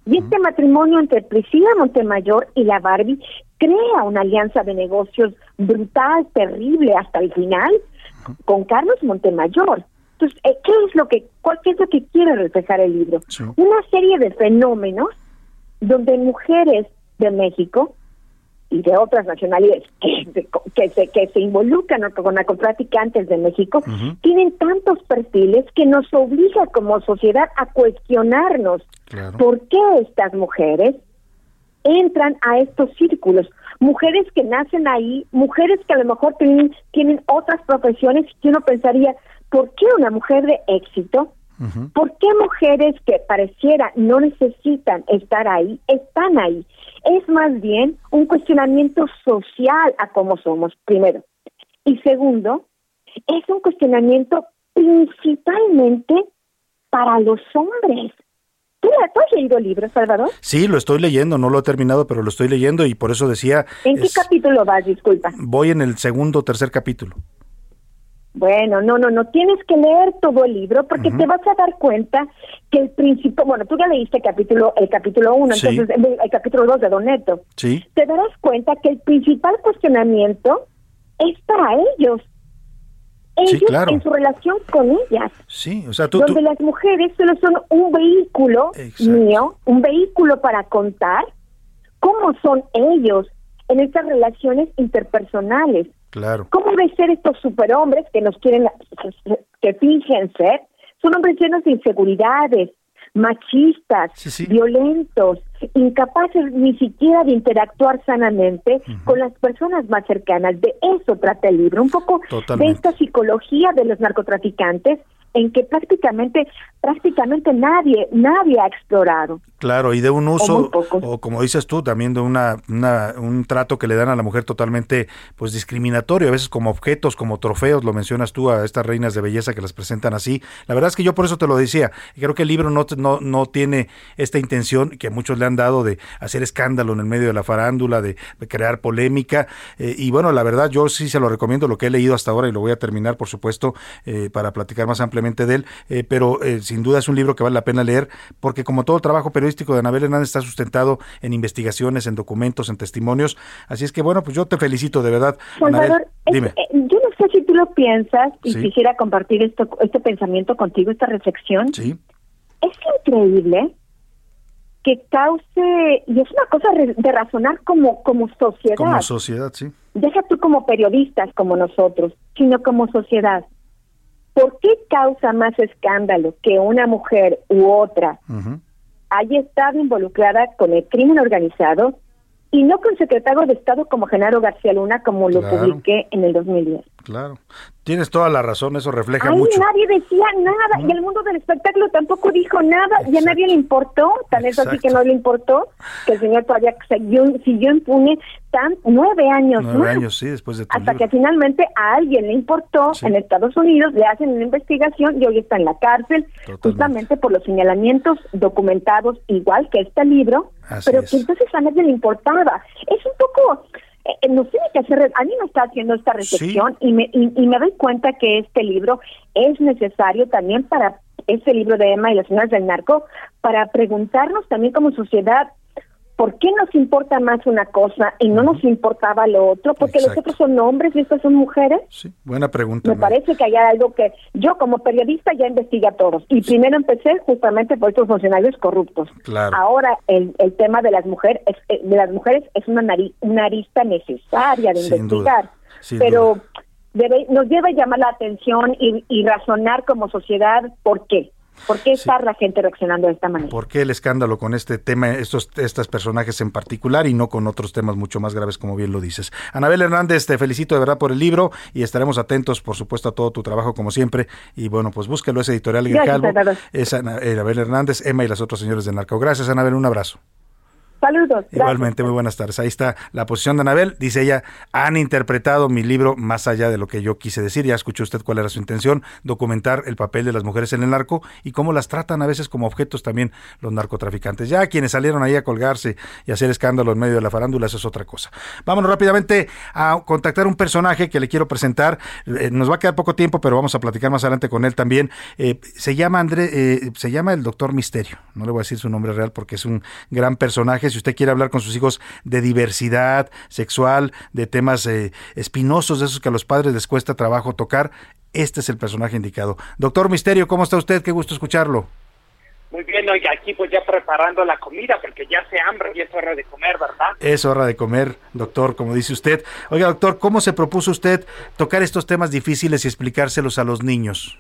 Y este matrimonio entre Priscila Montemayor y la Barbie crea una alianza de negocios brutal, terrible hasta el final, con Carlos Montemayor. Entonces, eh, ¿qué es lo que, cuál es lo que quiere reflejar el libro? Una serie de fenómenos donde mujeres de México y de otras nacionalidades que, se- que se que se involucran con narcotraficantes de México tienen tantos perfiles que nos obliga como sociedad a cuestionarnos por qué estas mujeres entran a estos círculos. Mujeres que nacen ahí, mujeres que a lo mejor tienen, tienen otras profesiones que uno pensaría, ¿por qué una mujer de éxito? ¿Por qué mujeres que pareciera no necesitan estar ahí, están ahí? Es más bien un cuestionamiento social a cómo somos, primero. Y segundo, es un cuestionamiento principalmente para los hombres. ¿Tú, tú has leído el libro, Salvador? Sí, lo estoy leyendo, no lo he terminado, pero lo estoy leyendo y por eso decía, ¿En qué es- capítulo vas? Disculpa. voy en el segundo o tercer capítulo. Bueno, no, no, no, tienes que leer todo el libro porque te vas a dar cuenta que el principio, bueno, tú ya leíste el capítulo, el capítulo 1, Sí. entonces el, el capítulo 2 de Don Neto. Sí, Te darás cuenta que el principal cuestionamiento es para ellos. Sí, Ellos claro. en su relación con ellas. sí, o sea, tú, tú- donde las mujeres solo son un vehículo mío, un vehículo para contar cómo son ellos en estas relaciones interpersonales. Claro. ¿Cómo deben ser estos superhombres que nos quieren, que fingen ser? Son hombres llenos de inseguridades, machistas, violentos, incapaces ni siquiera de interactuar sanamente con las personas más cercanas. De eso trata el libro, un poco de esta psicología de los narcotraficantes en que prácticamente prácticamente nadie nadie ha explorado. Claro, y de un uso, o como dices tú, también de una, una- un trato que le dan a la mujer totalmente pues discriminatorio, a veces como objetos, como trofeos, lo mencionas tú a estas reinas de belleza que las presentan así. La verdad es que yo por eso te lo decía, creo que el libro no, no, no tiene esta intención que muchos le han dado de hacer escándalo en el medio de la farándula, de, de crear polémica, eh, y bueno, la verdad yo sí se lo recomiendo, lo que he leído hasta ahora y lo voy a terminar, por supuesto, eh, para platicar más ampliamente de él, eh, pero eh, sin duda es un libro que vale la pena leer, porque como todo trabajo periodístico de Anabel Hernández está sustentado en investigaciones, en documentos, en testimonios, así es que bueno, pues yo te felicito de verdad. Salvador, Anabel, dime. eh, yo no sé si tú lo piensas y Sí. quisiera compartir esto, este pensamiento contigo, esta reflexión. Sí. Es increíble que cause, y es una cosa de razonar como, como sociedad, Como sociedad, sí. deja tú como periodistas como nosotros, sino como sociedad. ¿Por qué causa más escándalo que una mujer u otra haya estado involucrada con el crimen organizado y no con secretario de Estado como Genaro García Luna, como lo Claro. publiqué en el 2010? Claro. Tienes toda la razón, eso refleja Ahí mucho. nadie decía nada y el mundo del espectáculo tampoco dijo nada y a nadie le importó, tan es así que no le importó que el señor todavía siguió, siguió impune tan nueve años Nueve años, sí, después de tu Hasta libro. que finalmente a alguien le importó en Estados Unidos, le hacen una investigación y hoy está en la cárcel, justamente por los señalamientos documentados, igual que este libro, Así pero es. que entonces a nadie le importaba. Es un poco, nos tiene que hacer, a mí me está haciendo esta reflexión y, me, y, y me doy cuenta que este libro es necesario también para este libro de Emma y las señoras del narco, para preguntarnos también como sociedad, ¿por qué nos importa más una cosa y no nos importaba lo otro? Porque los otros son hombres y estas son mujeres. Buena pregunta. Me parece que hay algo que yo como periodista ya investigué a todos. Y primero empecé justamente por estos funcionarios corruptos. Claro. Ahora el, el tema de las mujeres es, eh, de las mujeres es una, una arista necesaria de Sin investigar. duda, sin pero debe, nos debe llamar la atención y, y razonar como sociedad por qué. ¿Por qué está la gente reaccionando de esta manera? ¿Por qué el escándalo con este tema, estos estos personajes en particular y no con otros temas mucho más graves, como bien lo dices? Anabel Hernández, te felicito de verdad por el libro y estaremos atentos, por supuesto, a todo tu trabajo, como siempre. Y bueno, pues búsquelo, es editorial Gracias. Salvador. Es Ana- Anabel Hernández, Emma y las otros señores de Narco. Gracias, Anabel, un abrazo. Saludos. Igualmente, muy buenas tardes. Ahí está la posición de Anabel. Dice ella, han interpretado mi libro más allá de lo que yo quise decir. Ya escuchó usted cuál era su intención, documentar el papel de las mujeres en el narco y cómo las tratan a veces como objetos también los narcotraficantes. Ya quienes salieron ahí a colgarse y hacer escándalo en medio de la farándula, eso es otra cosa. Vámonos rápidamente a contactar un personaje que le quiero presentar. Eh, nos va a quedar poco tiempo, pero vamos a platicar más adelante con él también. Eh, se llama André, eh, se llama el Doctor Misterio. No le voy a decir su nombre real porque es un gran personaje. Si usted quiere hablar con sus hijos de diversidad sexual, de temas eh, espinosos, de esos que a los padres les cuesta trabajo tocar, este es el personaje indicado. Doctor Misterio, ¿cómo está usted? Qué gusto escucharlo. Muy bien, oiga, aquí pues ya preparando la comida porque ya se hambre y es hora de comer, ¿verdad? Es hora de comer, doctor, como dice usted. Oiga, doctor, ¿cómo se propuso usted tocar estos temas difíciles y explicárselos a los niños?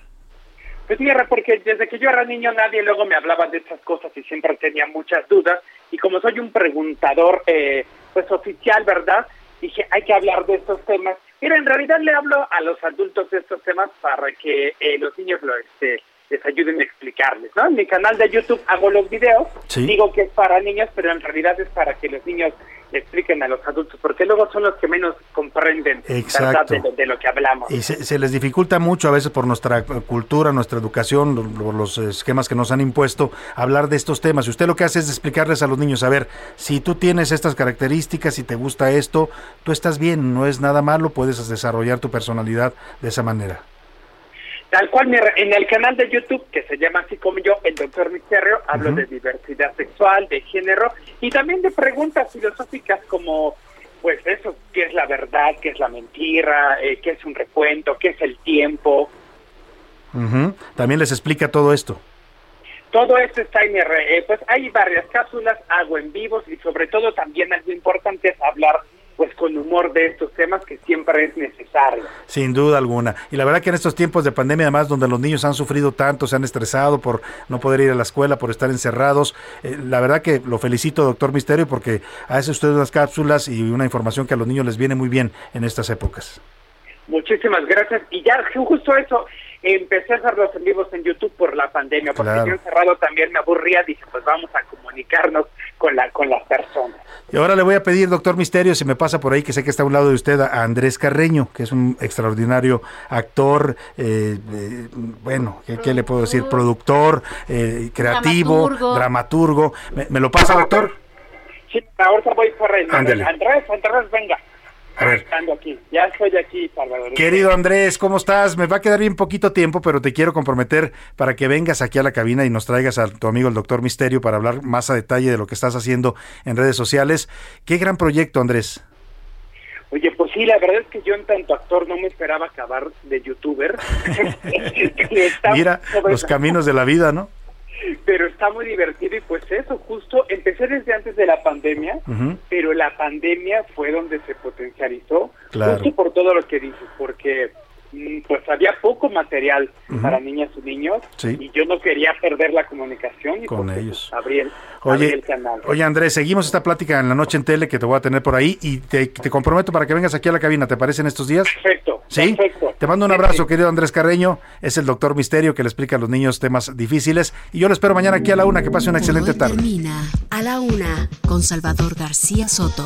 Pues mira, porque desde que yo era niño nadie luego me hablaba de estas cosas y siempre tenía muchas dudas y como soy un preguntador eh, pues oficial, ¿verdad? Dije, hay que hablar de estos temas. Mira, en realidad le hablo a los adultos de estos temas para que eh, los niños lo este, les ayuden a explicarles, ¿no? En mi canal de YouTube hago los videos, Sí. digo que es para niños, pero en realidad es para que los niños le expliquen a los adultos, porque luego son los que menos comprenden. Exacto. De, lo, de lo que hablamos. Y se, se les dificulta mucho a veces por nuestra eh, cultura, nuestra educación, lo- los esquemas que nos han impuesto, hablar de estos temas. Y usted lo que hace es explicarles a los niños, a ver, si tú tienes estas características, si te gusta esto, tú estás bien, no es nada malo, puedes desarrollar tu personalidad de esa manera. Tal cual, en el canal de YouTube, que se llama así como yo, el Doctor Misterio, hablo de diversidad sexual, de género y también de preguntas filosóficas como, pues eso, qué es la verdad, qué es la mentira, eh, qué es un recuento, qué es el tiempo. También les explica todo esto. Todo esto está en eh, pues hay varias cápsulas, hago en vivos y sobre todo también algo importante es hablar pues con humor de estos temas que siempre es necesario. Sin duda alguna. Y la verdad que en estos tiempos de pandemia, además, donde los niños han sufrido tanto, se han estresado por no poder ir a la escuela, por estar encerrados, eh, la verdad que lo felicito, doctor Misterio, porque hace usted unas cápsulas y una información que a los niños les viene muy bien en estas épocas. Muchísimas gracias. Y ya justo eso, empecé a hacer los en vivos en YouTube por la pandemia, porque Claro. yo encerrado también me aburría, dije, pues vamos a comunicarnos con la con las personas. Y ahora le voy a pedir, doctor Misterio, si me pasa por ahí, que sé que está a un lado de usted, a Andrés Carreño, que es un extraordinario actor, eh, eh, bueno, ¿qué, qué le puedo decir? Productor, eh, creativo, Dramaturgo. dramaturgo. ¿Me, me lo pasa, doctor? Sí, ahorita voy por. Ándele. Andrés, Andrés, venga. A ver. Ando aquí, ya estoy aquí, Salvador. Querido Andrés, ¿cómo estás? Me va a quedar bien poquito tiempo, pero te quiero comprometer para que vengas aquí a la cabina y nos traigas a tu amigo el doctor Misterio para hablar más a detalle de lo que estás haciendo en redes sociales. Qué gran proyecto, Andrés. Oye, pues sí, la verdad es que yo en tanto actor no me esperaba acabar de youtuber. Mira los caminos de la vida, ¿no? Pero está muy divertido y pues eso, justo empecé desde antes de la pandemia, pero la pandemia fue donde se potencializó, Claro. justo por todo lo que dices, porque pues había poco material Ujú. para niñas y niños Sí. y yo no quería perder la comunicación y Con pues, ellos. abrí el, abrí Oye, el canal. oye Andrés, seguimos esta plática en la noche en tele que te voy a tener por ahí y te, te comprometo para que vengas aquí a la cabina, ¿te parece en estos días? Perfecto. ¿Sí? Perfecto. Te mando un abrazo, querido Andrés Carreño. Es el doctor Misterio que le explica a los niños temas difíciles. Y yo lo espero mañana aquí a la una. Que pase una excelente tarde. Termina a la una con Salvador García Soto.